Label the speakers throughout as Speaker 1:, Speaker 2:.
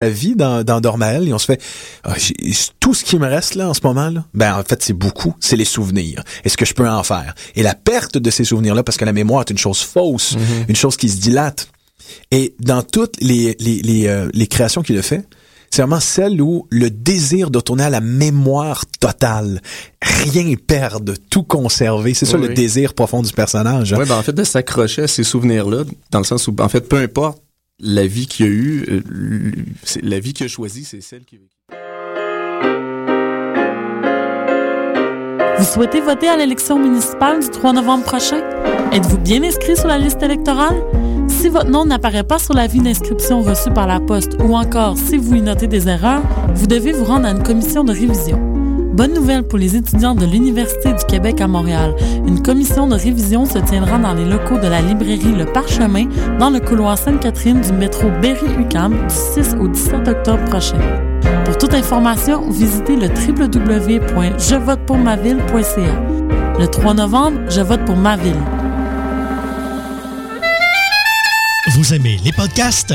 Speaker 1: la vie dans, dans Dormael et on se fait ah, tout ce qui me reste là en ce moment là ben en fait c'est beaucoup c'est les souvenirs est-ce que je peux en faire? Et la perte de ces souvenirs là parce que la mémoire est une chose fausse
Speaker 2: Mhm.
Speaker 1: une chose qui se dilate et dans toutes les les les, euh, les créations qu'il a fait c'est vraiment celle où le désir de retourner à la mémoire totale rien perdre tout conserver c'est ça
Speaker 2: Oui,
Speaker 1: le
Speaker 2: oui.
Speaker 1: désir profond du personnage hein.
Speaker 2: Ouais, ben en fait, de s'accrocher à ces souvenirs-là, dans le sens où, en fait, peu importe la vie qu'il a eu, euh, la vie qu'il a choisie, c'est celle qui.
Speaker 3: Vous souhaitez voter à l'élection municipale du 3 novembre prochain? Êtes-vous bien inscrit sur la liste électorale? Si votre nom n'apparaît pas sur l'avis d'inscription reçu par la poste ou encore si vous y notez des erreurs, vous devez vous rendre à une commission de révision. Bonne nouvelle pour les étudiants de l'Université du Québec à Montréal. Une commission de révision se tiendra dans les locaux de la librairie Le Parchemin dans le couloir Sainte-Catherine du métro Berry-UQAM du 6 au 17 octobre prochain. Pour toute information, visitez le www.jevotepourmaville.ca. Le 3 novembre, je vote pour ma ville.
Speaker 4: Vous aimez les podcasts?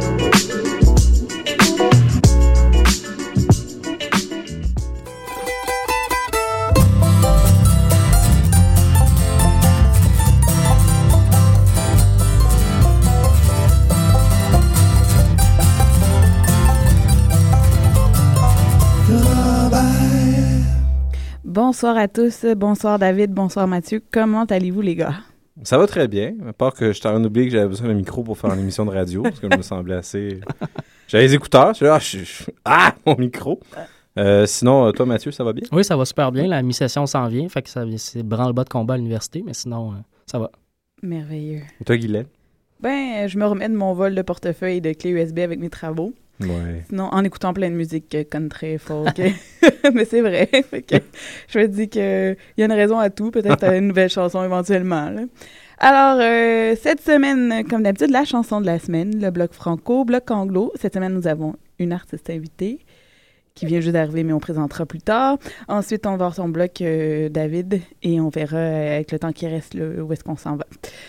Speaker 5: Bonsoir à tous, bonsoir David, bonsoir Mathieu. Comment allez-vous les gars?
Speaker 6: Ça va très bien, à part que j'étais en train d'oublier que j'avais besoin d'un micro pour faire une émission de radio, parce que je me semblais assez... J'avais les écouteurs, je ah, je- je- ah, mon micro! Euh, sinon, euh, toi Mathieu, ça va bien?
Speaker 7: Oui, ça va super bien. La mi-session s'en vient. Fait que ça, c'est branle-bas de combat à l'université, mais sinon, euh, ça va.
Speaker 5: Merveilleux.
Speaker 6: Et toi Guylaine?
Speaker 5: Ben, je me remets de mon vol de portefeuille et de clé USB avec mes travaux.
Speaker 6: Ouais.
Speaker 5: Sinon, en écoutant plein de musique country, folk. Mais c'est vrai. Je me dis qu'il y a une raison à tout. Peut-être une nouvelle chanson éventuellement. Alors, euh, cette semaine, comme d'habitude, la chanson de la semaine, le bloc franco, bloc anglo. Cette semaine, nous avons une artiste invitée qui vient juste d'arriver, mais on présentera plus tard. Ensuite, on va voir son bloc euh, David et on verra avec le temps qui reste où est-ce qu'on s'en va.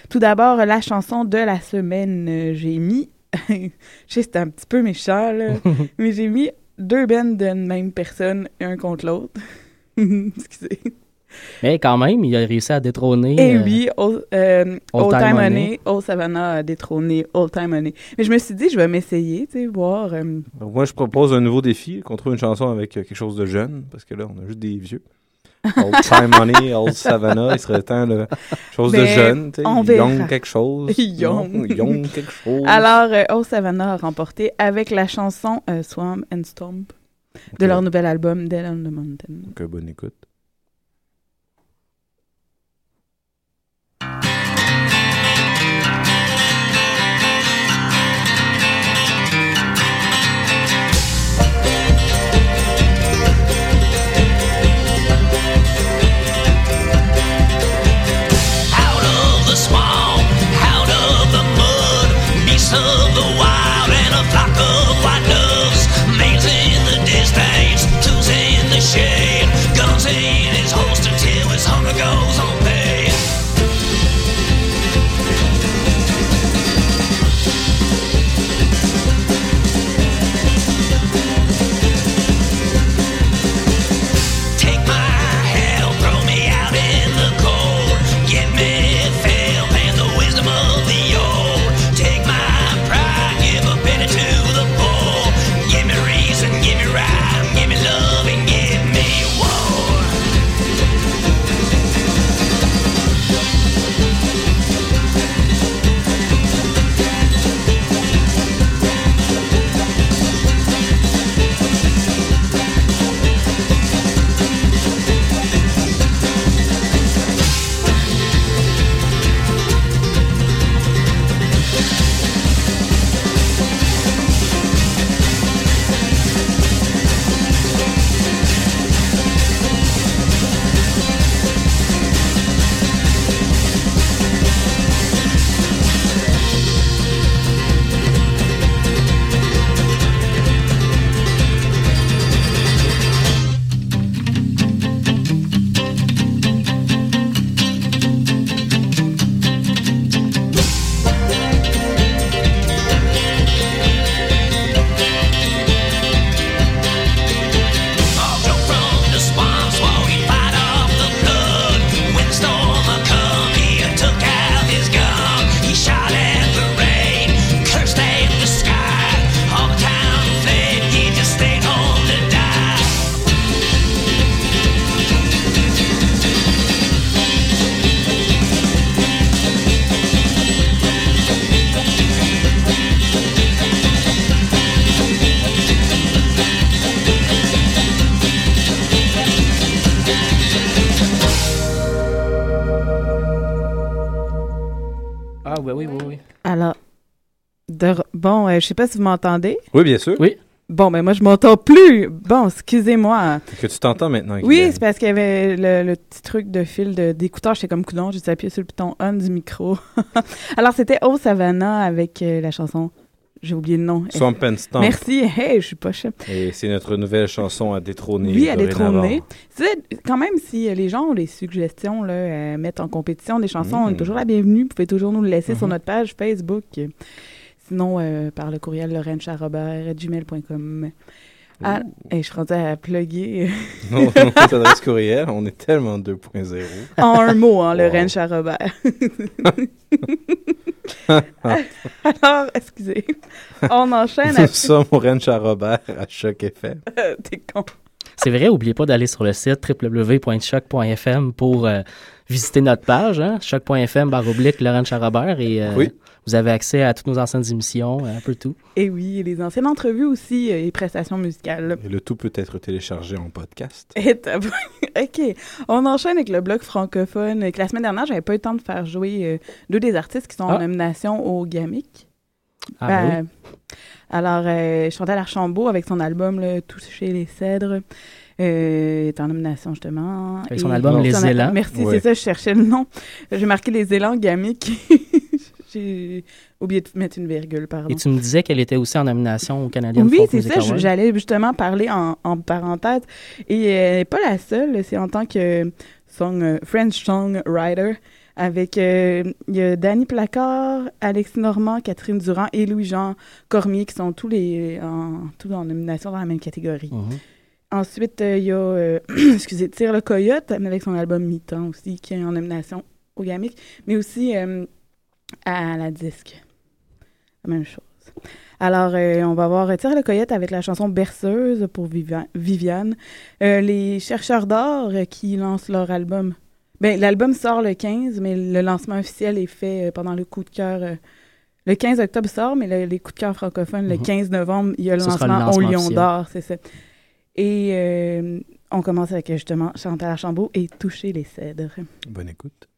Speaker 5: Tout d'abord, la chanson de la semaine, j'ai mis, c'était un petit peu méchant, là, mais j'ai mis deux bands d'une même personne, un contre l'autre. Excusez.
Speaker 7: Mais quand même, il a réussi à détrôner.
Speaker 5: Et
Speaker 7: euh,
Speaker 5: oui, Old, euh,
Speaker 7: Old
Speaker 5: Old
Speaker 7: Time
Speaker 5: Old Savannah a détrôné Old Time Honey. Mais je me suis dit, je vais m'essayer, tu sais, voir. euh,
Speaker 6: Donc, moi, je propose un nouveau défi, qu'on trouve une chanson avec quelque chose de jeune, parce que là, on a juste des vieux. Old Time Money, Old Savannah, il serait temps de chose de
Speaker 5: Ben,
Speaker 6: jeune, tu sais, young quelque chose.
Speaker 5: Young.
Speaker 6: Quelque chose.
Speaker 5: Alors, euh, Old Savannah a remporté avec la chanson euh, Swamp and Stomp de leur nouvel album Dead on the Mountain.
Speaker 6: Euh, bonne écoute.
Speaker 5: Sais pas si vous m'entendez.
Speaker 6: Oui, bien sûr.
Speaker 7: Oui.
Speaker 5: Bon, ben moi, je m'entends plus. Bon, excusez-moi.
Speaker 6: Que tu t'entends maintenant.
Speaker 5: Oui, c'est parce qu'il y avait le, le petit truc de fil de- d'écouteur. J'étais comme coudon, j'ai appuyé sur le bouton on du micro. Alors, c'était Oh Savannah avec euh, la chanson. J'ai oublié le nom.
Speaker 6: Swamp and Stomp.
Speaker 5: Merci. Hey, je suis pas chef.
Speaker 6: Et c'est notre nouvelle chanson à détrôner.
Speaker 5: Oui, à détrôner. Tu sais, quand même, si euh, les gens ont des suggestions là, à mettre en compétition des chansons, on est
Speaker 6: Mm.
Speaker 5: toujours la bienvenue. Vous pouvez toujours nous le laisser sur
Speaker 6: Mhm.
Speaker 5: notre page Facebook. Sinon, euh, par le courriel gmail.com. Ah, et je suis rendue à plugger
Speaker 6: Non, non, adresse courriel, on est tellement 2.0.
Speaker 5: en un mot, hein,
Speaker 6: Wow.
Speaker 5: Lorraine Charrobert. Alors, excusez. On enchaîne
Speaker 6: Nous
Speaker 5: avec...
Speaker 6: sommes au Ranch à Robert à Choc FM.
Speaker 5: T'es con.
Speaker 7: C'est vrai, n'oubliez pas d'aller sur le site www.choc.fm pour euh, visiter notre page, hein, choc.fm barre oblique Laurent Charrobert et euh,
Speaker 6: Oui.
Speaker 7: Vous avez accès à toutes nos anciennes émissions, un peu tout.
Speaker 5: Et oui, et les anciennes entrevues aussi euh, et prestations musicales.
Speaker 6: Et le tout peut être téléchargé en podcast.
Speaker 5: Et t'as- OK. On enchaîne avec le bloc francophone. Que la semaine dernière, j'avais pas eu le temps de faire jouer euh, deux des artistes qui sont en
Speaker 7: Ah.
Speaker 5: nomination au GAMIC.
Speaker 7: Ah,
Speaker 5: Ben,
Speaker 7: ben oui.
Speaker 5: Alors, euh, Chantal Archambault avec son album là, Toucher les cèdres euh, est en nomination justement.
Speaker 7: Avec son
Speaker 5: Et-
Speaker 7: album Les
Speaker 5: son-
Speaker 7: Élans.
Speaker 5: Merci,
Speaker 6: Ouais.
Speaker 5: c'est ça, je cherchais le nom. J'ai marqué Les Élans GAMIC. J'ai oublié de mettre une virgule, pardon.
Speaker 7: Et tu me disais qu'elle était aussi en nomination au Canadian
Speaker 5: Oui, c'est ça. J'allais justement parler en, en parenthèse. Et euh, elle n'est pas la seule. C'est en tant que song, euh, French songwriter. Avec, euh, il y a Danny Placard, Alexis Normand, Catherine Durand et Louis-Jean Cormier qui sont tous les en, tous en nomination dans la même catégorie.
Speaker 7: Mhm.
Speaker 5: Ensuite, euh, il y a, euh, excusez, Tire le Coyote avec son album Mi-temps aussi qui est en nomination au GAMIC, mais aussi à la disque. La même chose. Alors, euh, on va voir Tire le Coyote avec la chanson Berceuse pour Vivian- Viviane. Euh, les chercheurs d'or euh, qui lancent leur album. Ben, l'album sort le 15, mais le lancement officiel est fait euh, pendant le coup de cœur. euh, le 15 octobre sort, mais le- les coups de cœur francophones, le
Speaker 7: Mhm.
Speaker 5: 15 novembre, il y a le lancement, au Lion d'Or, c'est ça. Et euh, on commence avec justement Chantal Archambault et Toucher les cèdres.
Speaker 6: Bonne écoute.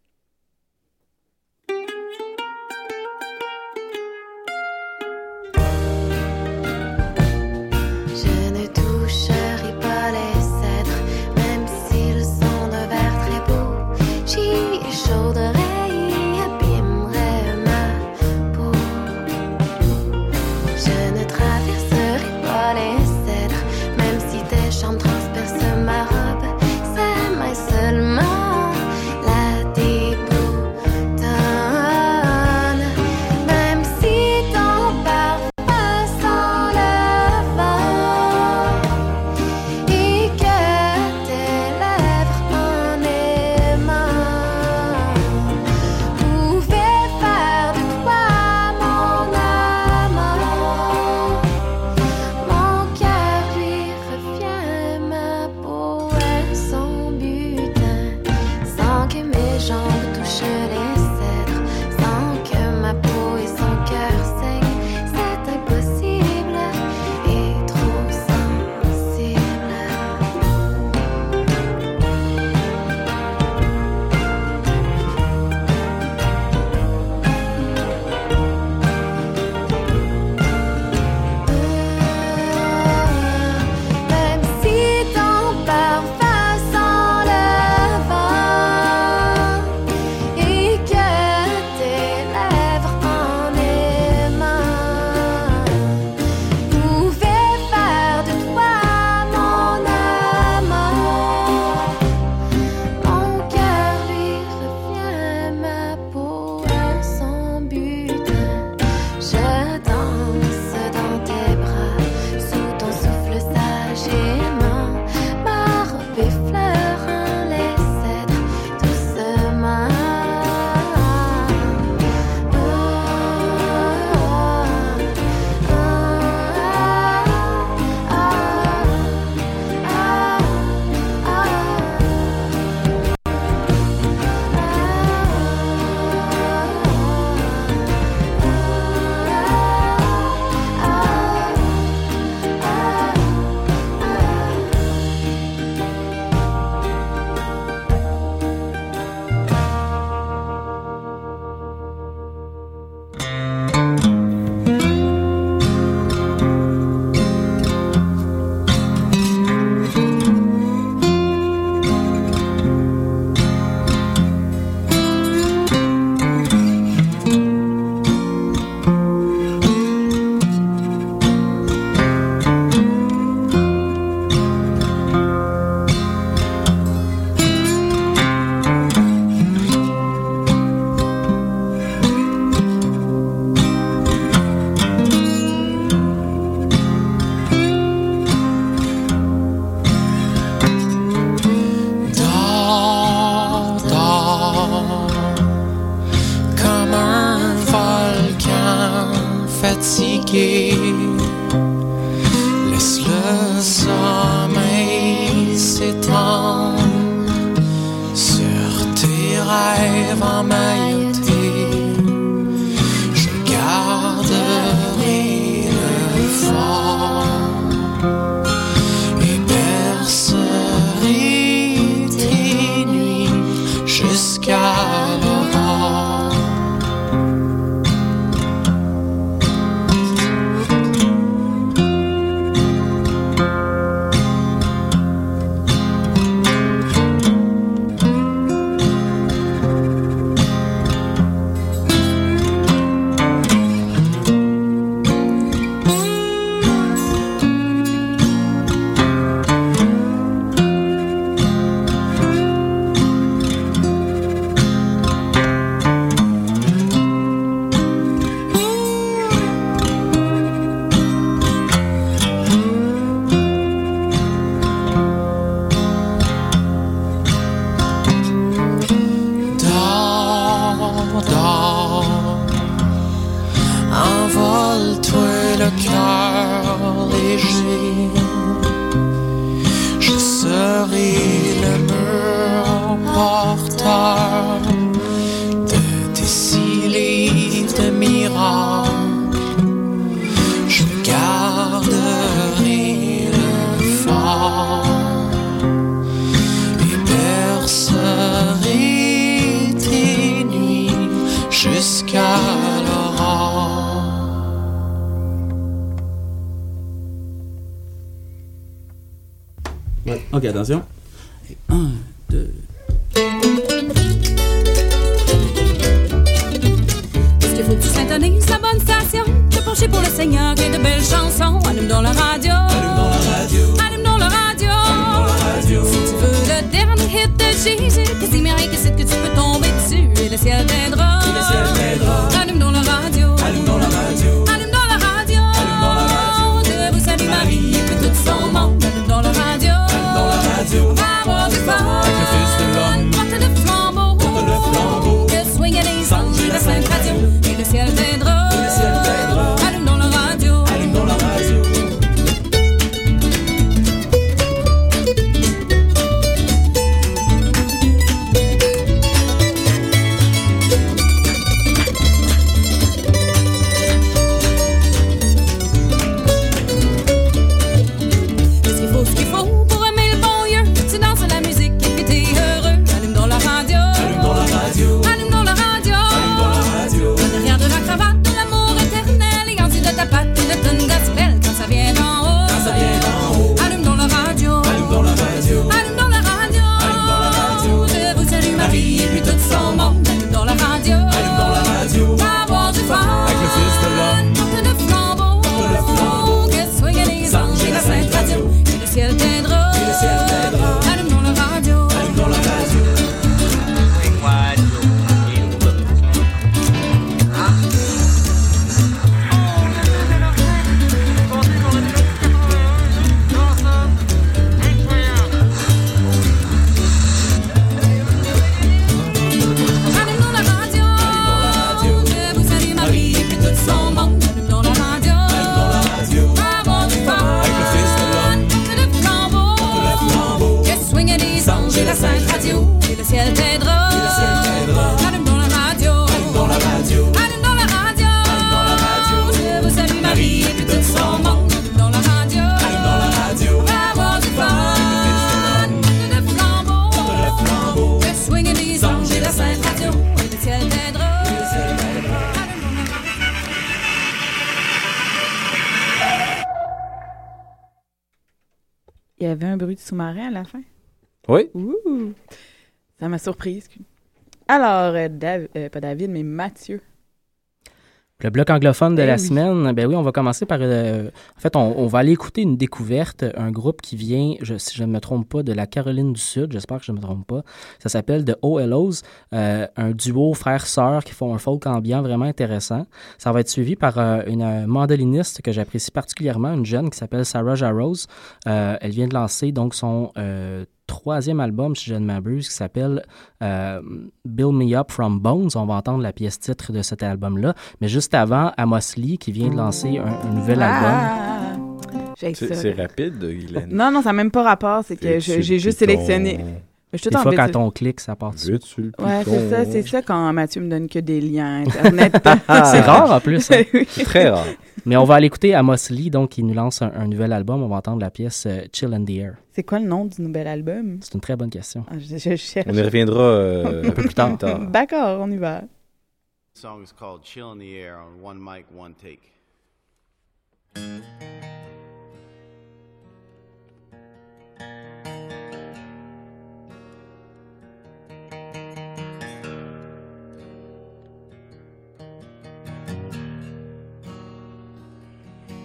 Speaker 8: Ciel t'aidera. Allume dans la radio.
Speaker 9: Allume dans la radio.
Speaker 8: Allume dans la radio. Je vous salue Marie et puis tout son monde. Allume dans la radio.
Speaker 9: Allume dans la radio.
Speaker 8: Va avoir du fun. Porte le flambeau.
Speaker 9: Porte le flambeau.
Speaker 8: Que swingent les anges et la sainte radio. Le ciel t'aidera.
Speaker 5: Il y avait un bruit de sous-marin à la fin.
Speaker 6: Oui.
Speaker 5: Ouh! Ça m'a surprise. Alors, euh, Dav- euh, pas David, mais Mathieu.
Speaker 7: Le bloc anglophone de
Speaker 5: Eh
Speaker 7: la
Speaker 5: oui.
Speaker 7: semaine, ben oui, on va commencer par... euh, en fait, on, on va aller écouter une découverte, un groupe qui vient, je, si je ne me trompe pas, de la Caroline du Sud, j'espère que je ne me trompe pas. Ça s'appelle The OLOs, euh, un duo frère-sœur qui font un folk ambiant vraiment intéressant. Ça va être suivi par euh, une mandoliniste que j'apprécie particulièrement, une jeune qui s'appelle Sarah Jarrows. Euh, elle vient de lancer donc son troisième album, si je ne m'abuse, qui s'appelle euh, Build Me Up From Bones. On va entendre la pièce titre de cet album-là. Mais juste avant, Amos Lee, qui vient de lancer un, un nouvel album.
Speaker 5: Ah! J'ai
Speaker 6: C'est rapide, Guylaine.
Speaker 5: Non, non, ça n'a même pas rapport. C'est que j'ai juste sélectionné. Je suis
Speaker 7: Des
Speaker 5: en
Speaker 7: fois, quand on clique, ça part dessus.
Speaker 5: Ouais, c'est ça, c'est ça quand Mathieu me donne que des liens Internet.
Speaker 7: C'est rare en plus. hein.
Speaker 5: Oui.
Speaker 6: C'est très rare.
Speaker 7: Mais on va aller écouter Amos Lee, donc, qui nous lance un, un nouvel album. On va entendre la pièce euh, Chill in the Air.
Speaker 5: C'est quoi le nom du nouvel album?
Speaker 7: C'est une très bonne question.
Speaker 5: Ah, je, je cherche.
Speaker 6: On y reviendra euh, un peu plus tard.
Speaker 5: D'accord, on y va.
Speaker 10: The song is called Chill in the Air on one mic, one take.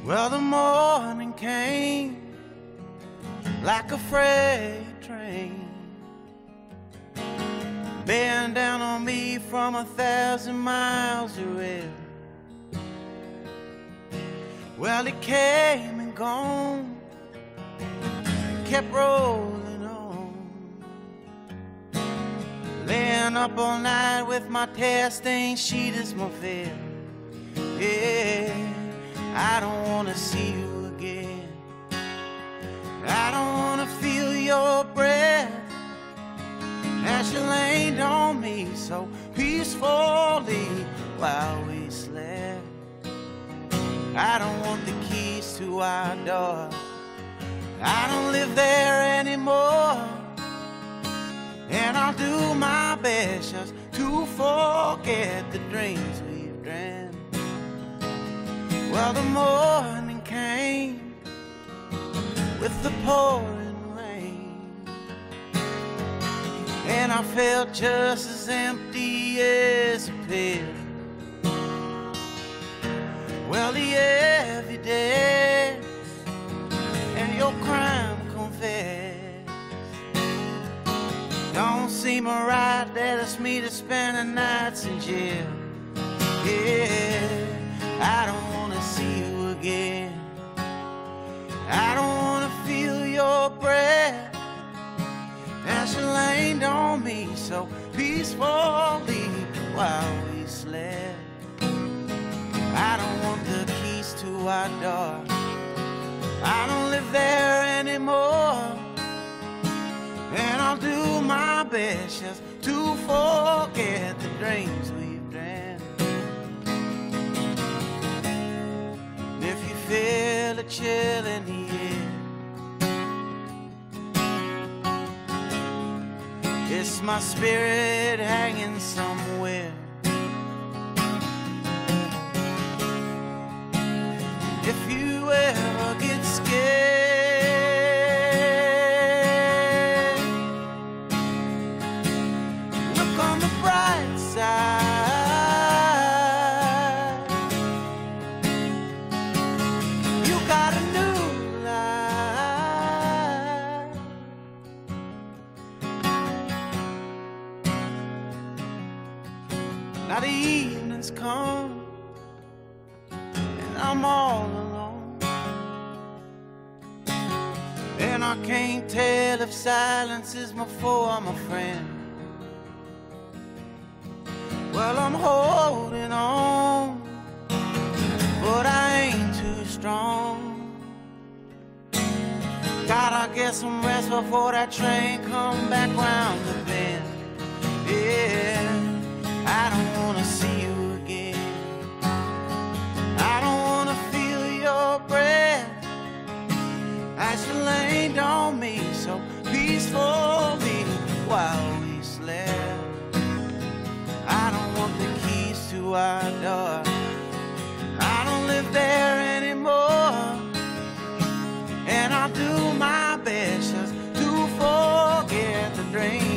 Speaker 10: Well, the morning came like a freight train, bearing down on me from a thousand miles away. Well, it came and gone, kept rolling on. Laying up all night with my tear stained sheet as my fear. Yeah, I don't wanna see you again. I don't wanna feel your breath as you leaned on me so peacefully while we slept. I don't want the keys to our door. I don't live there anymore. And I'll do my best just to forget the dreams we've dreamt. Well, the morning came with the pouring rain. and I felt just as empty as a pit. Well, the evidence and your crime confessed don't seem right that it's me to spend the nights in jail. Yeah, I don't again. I don't wanna feel your breath as you leaned on me so peacefully while we slept. I don't want the keys to our door. I don't live there anymore. And I'll do my best just to forget the dreams feel a chill in the air, it's my spirit hanging somewhere. Can't tell if silence is my foe or my friend. Well, I'm holding on, but I ain't too strong. Gotta get some rest before that train come back round the bend. Yeah, I don't wanna see you again. I don't wanna feel your breath as you leaned on me so peacefully while we slept. I don't want the keys to our door. I don't live there anymore. And I'll do my best just to forget the dreams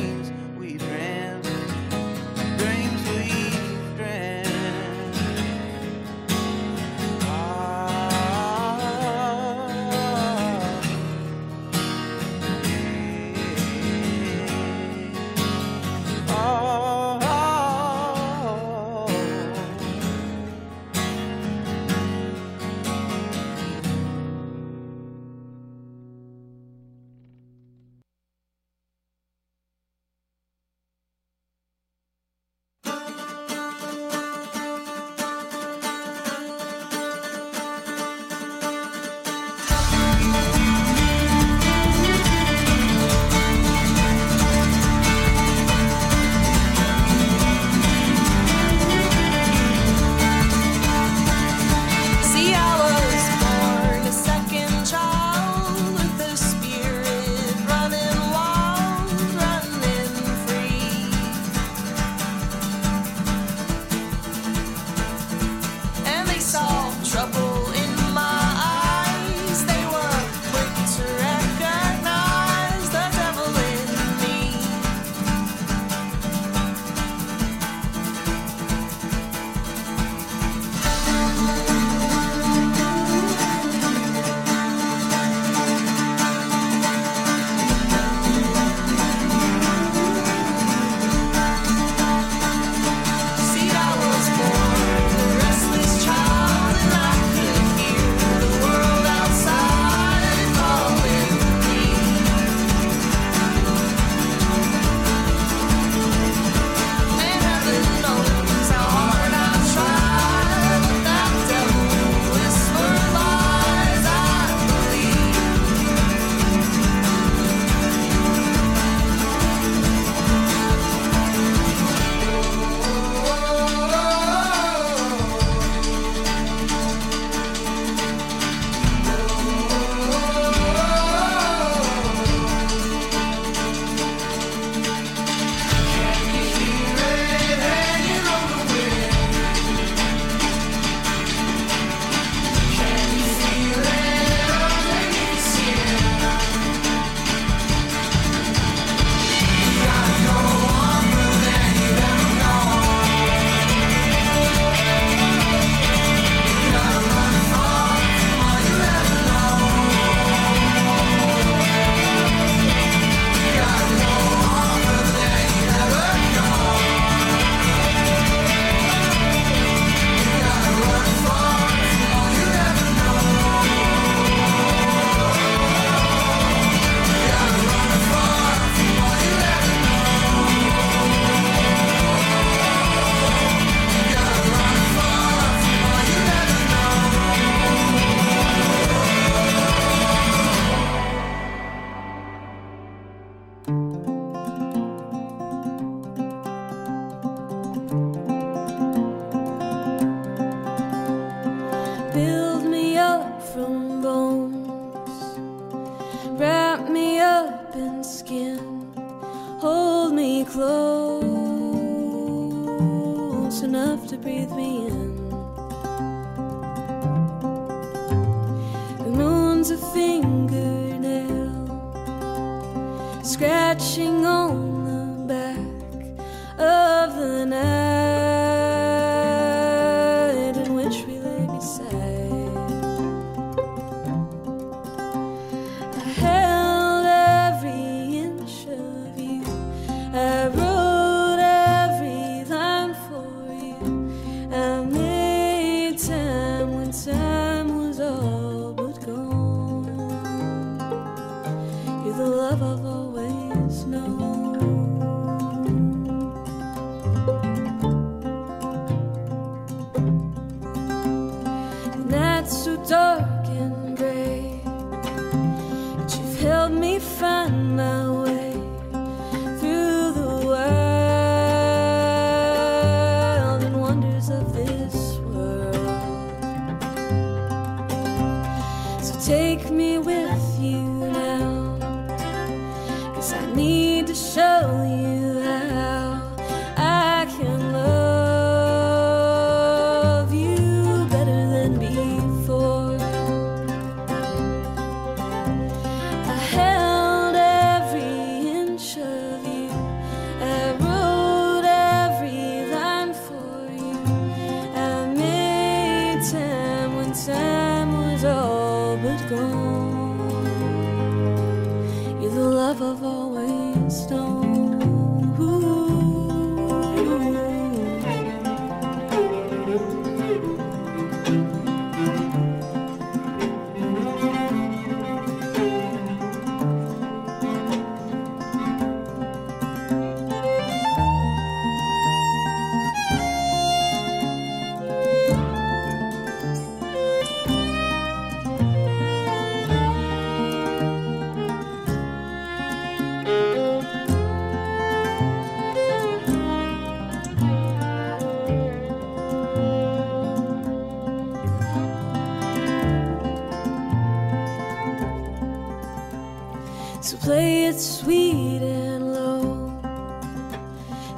Speaker 11: So play it sweet and low.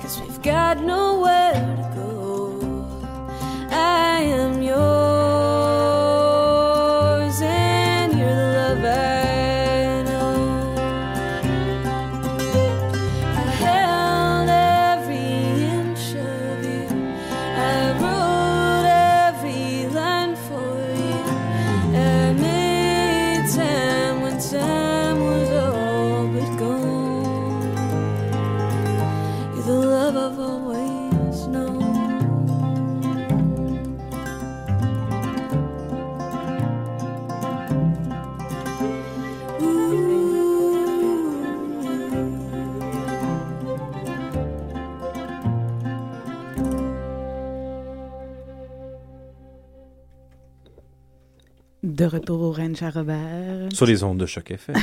Speaker 11: Cause we've got nowhere
Speaker 5: De retour au Ranch à Robert.
Speaker 6: Sur les ondes de choc FM.
Speaker 5: Ça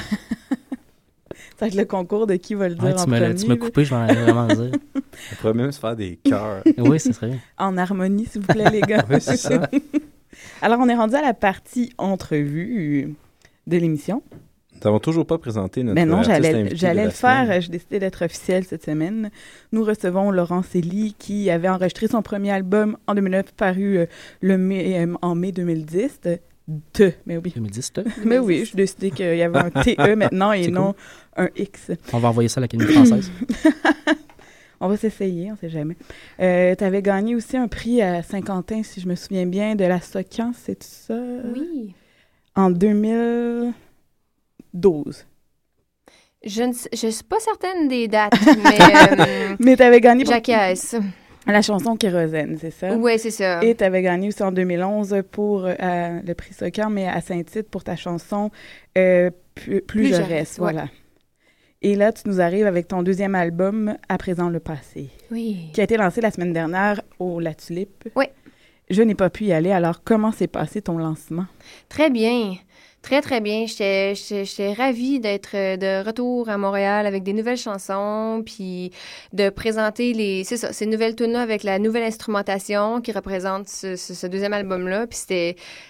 Speaker 5: va être le concours de qui va le dire
Speaker 7: Ouais,
Speaker 5: en
Speaker 7: tu m'as-
Speaker 5: premier.
Speaker 7: tu m'as coupé, je allais vraiment dire.
Speaker 6: On pourrait même se faire des cœurs.
Speaker 7: Oui, ce serait bien.
Speaker 5: En harmonie, s'il vous plaît, les gars.
Speaker 6: Oui, c'est ça.
Speaker 5: Alors, on est rendu à la partie entrevue de l'émission.
Speaker 6: Nous n'avons toujours pas présenté notre
Speaker 5: Mais non, j'allais le faire. J'ai décidé d'être officiel cette semaine. Nous recevons Laurent Célie qui avait enregistré son premier album en 2009, paru euh, le mai, euh, en mai 2010. De, mais oui.
Speaker 7: 2010, te.
Speaker 5: Mais oui, j'ai décidé qu'il y avait un TE maintenant et non
Speaker 7: cool.
Speaker 5: un X.
Speaker 7: On va envoyer ça à l'Académie française.
Speaker 5: On va s'essayer, on sait jamais. Euh, tu avais gagné aussi un prix à Saint-Quentin, si je me souviens bien, de la Socan, c'est ça?
Speaker 12: Oui.
Speaker 5: En 2012.
Speaker 12: Je ne sais- je suis pas certaine des dates, mais. euh,
Speaker 5: Mais tu avais gagné pour
Speaker 12: J'acquiesce.
Speaker 5: La chanson Kérosène, c'est ça?
Speaker 12: Ouais, c'est ça.
Speaker 5: Et tu avais gagné aussi en 2011 pour euh, le prix Socan, mais à Saint-Tite pour ta chanson euh, Plus, Plus je reste, Voilà. Et là, tu nous arrives avec ton deuxième album, À présent le passé,
Speaker 12: Oui.
Speaker 5: qui a été lancé la semaine dernière au La Tulipe.
Speaker 12: Oui.
Speaker 5: Je n'ai pas pu y aller, alors comment s'est passé ton lancement?
Speaker 12: Très bien. Très, très bien. J'étais ravie d'être euh, de retour à Montréal avec des nouvelles chansons, puis de présenter les, ça, ces nouvelles tunes avec la nouvelle instrumentation qui représente ce, deuxième album-là. Puis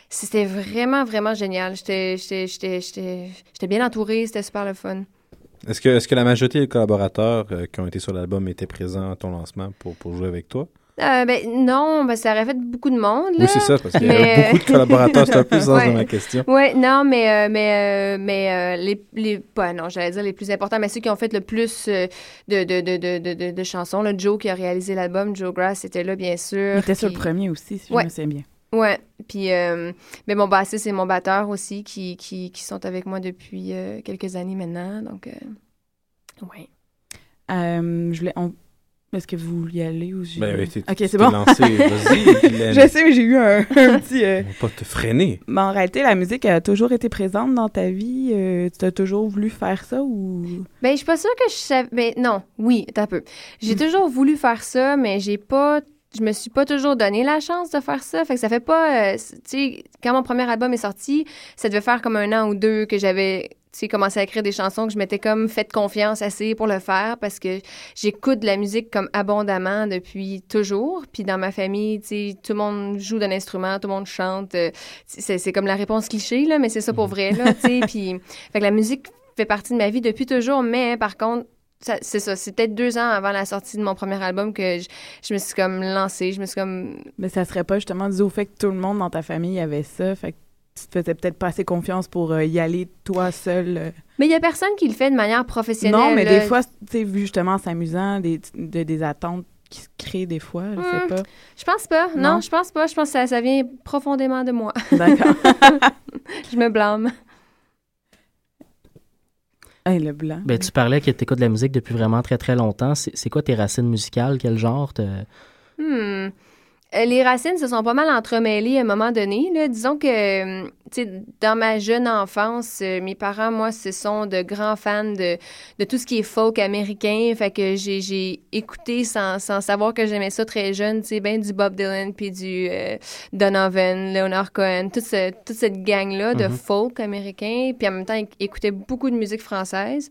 Speaker 12: c'était, vraiment, vraiment génial. J'étais, bien entourée, c'était super le fun.
Speaker 6: Est-ce que, est-ce que la majorité des collaborateurs euh, qui ont été sur l'album étaient présents à ton lancement pour, pour jouer avec toi?
Speaker 12: Euh, ben, non, ben, ça aurait fait beaucoup de monde. Là.
Speaker 6: Oui, c'est ça, parce qu'il y
Speaker 12: Mais-
Speaker 6: a beaucoup de collaborateurs. C'est un peu le sens de
Speaker 12: Ouais.
Speaker 6: ma question.
Speaker 12: Ouais, non, mais, euh, mais, euh, mais euh, les, les pas, non, j'allais dire les plus importants, mais ceux qui ont fait le plus euh, de, de, de, de, de, de, de chansons. Le Joe qui a réalisé l'album, Joe Grass était là, bien sûr.
Speaker 5: Il était sur le premier aussi, si
Speaker 12: Ouais.
Speaker 5: je me souviens bien.
Speaker 12: Ouais, puis euh, mais mon bassiste et mon batteur aussi qui, qui, qui sont avec moi depuis euh, quelques années maintenant, donc euh, ouais.
Speaker 5: Euh, je voulais. on- Est-ce que vous vouliez aller ou j'ai-
Speaker 6: Ben oui,
Speaker 5: Ok, c'est bon.
Speaker 6: lancé,
Speaker 5: je sais, mais j'ai eu un, un petit. euh,
Speaker 6: On pas te freiner.
Speaker 5: Mais en réalité, la musique a toujours été présente dans ta vie. euh, tu as toujours voulu faire ça ou?
Speaker 12: Ben, je suis pas sûre que je savais. Ben, non, oui, t'as un peu. J'ai toujours voulu faire ça, mais j'ai pas. Je me suis pas toujours donné la chance de faire ça. Fait que ça fait pas. euh, tu sais, quand mon premier album est sorti, ça devait faire comme un an ou deux que j'avais. Tu sais, commencé à écrire des chansons que je m'étais comme fait confiance assez pour le faire parce que j'écoute de la musique comme abondamment depuis toujours. Puis dans ma famille, tu sais, tout le monde joue d'un instrument, tout le monde chante. euh, c'est c'est comme la réponse cliché, là, mais c'est ça pour vrai, là, tu sais. Puis, fait que la musique fait partie de ma vie depuis toujours, mais par contre, c'est ça, c'est peut-être deux ans avant la sortie de mon premier album que je, je me suis comme lancée, je me suis comme...
Speaker 5: Mais ça serait pas justement dû au fait que tout le monde dans ta famille avait ça. Fait que tu te faisais peut-être pas assez confiance pour euh, y aller toi seul. euh.
Speaker 12: Mais il y a personne qui le fait de manière professionnelle.
Speaker 5: Non, mais
Speaker 12: là.
Speaker 5: des fois, tu sais, vu justement s'amusant, des, de- des attentes qui se créent des fois, je sais
Speaker 12: Hmm,
Speaker 5: pas.
Speaker 12: Je pense pas, non,
Speaker 5: Non?
Speaker 12: je pense pas, je pense que ça, ça vient profondément de moi.
Speaker 5: D'accord.
Speaker 12: je me blâme.
Speaker 5: Hey, le blanc.
Speaker 7: Ben, tu parlais que tu écoutes de la musique depuis vraiment très très longtemps. C'est c'est quoi tes racines musicales? Quel genre? te-
Speaker 12: Hmm. Euh, Les racines se sont pas mal entremêlées à un moment donné. Là. Disons que, tu sais, dans ma jeune enfance, euh, mes parents, moi, ce sont de grands fans de, de tout ce qui est folk américain. Fait que j'ai écouté sans, sans savoir que j'aimais ça très jeune, tu sais, ben du Bob Dylan, puis du euh, Donovan, Leonard Cohen, toute, ce- toute cette gang-là de
Speaker 7: Mhm.
Speaker 12: folk américain. Puis en même temps, éc- écoutais beaucoup de musique française.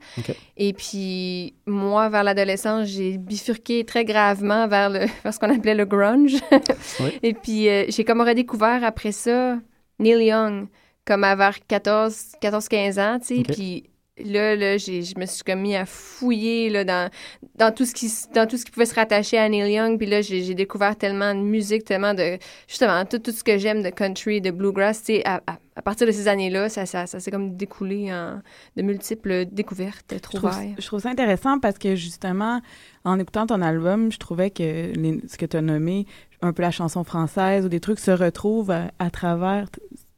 Speaker 12: Et puis, moi, vers l'adolescence, j'ai bifurqué très gravement vers, le, vers ce qu'on appelait le grunge.
Speaker 7: Oui.
Speaker 12: Et puis, euh, j'ai comme redécouvert après ça Neil Young, comme à vers 14, 14-15 ans, tu sais.
Speaker 7: OK.
Speaker 12: Puis là, là j'ai- je me suis comme mis à fouiller là, dans, dans, tout ce qui, dans tout ce qui pouvait se rattacher à Neil Young. Puis là, j'ai découvert tellement de musique, tellement de... Justement, tout, tout ce que j'aime de country, de bluegrass, tu sais, à, à, à partir de ces années-là, ça, ça, ça s'est comme découlé en de multiples découvertes,
Speaker 5: Je trouve,
Speaker 12: trouvailles.
Speaker 5: je trouve ça intéressant parce que justement, en écoutant ton album, je trouvais que les- ce que tu as nommé, un peu la chanson française ou des trucs se retrouvent à, travers,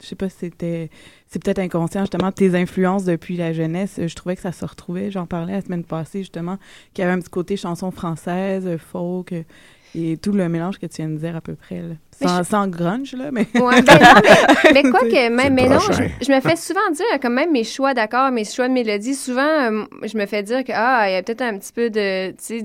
Speaker 5: je sais pas si c'était, c'est peut-être inconscient justement, tes influences depuis la jeunesse. Je trouvais que ça se retrouvait. J'en parlais la semaine passée justement, qu'il y avait un petit côté chanson française, folk et tout le mélange que tu viens de dire à peu près. là. Sans,
Speaker 12: je-
Speaker 5: sans grunge, là, mais.
Speaker 12: Ouais, ben non, mais, mais quoi que, même, mais non, je, je me fais souvent dire, quand même, mes choix d'accords, mes choix de mélodie, souvent, euh, je me fais dire que, ah, il y a peut-être un petit peu de, tu sais,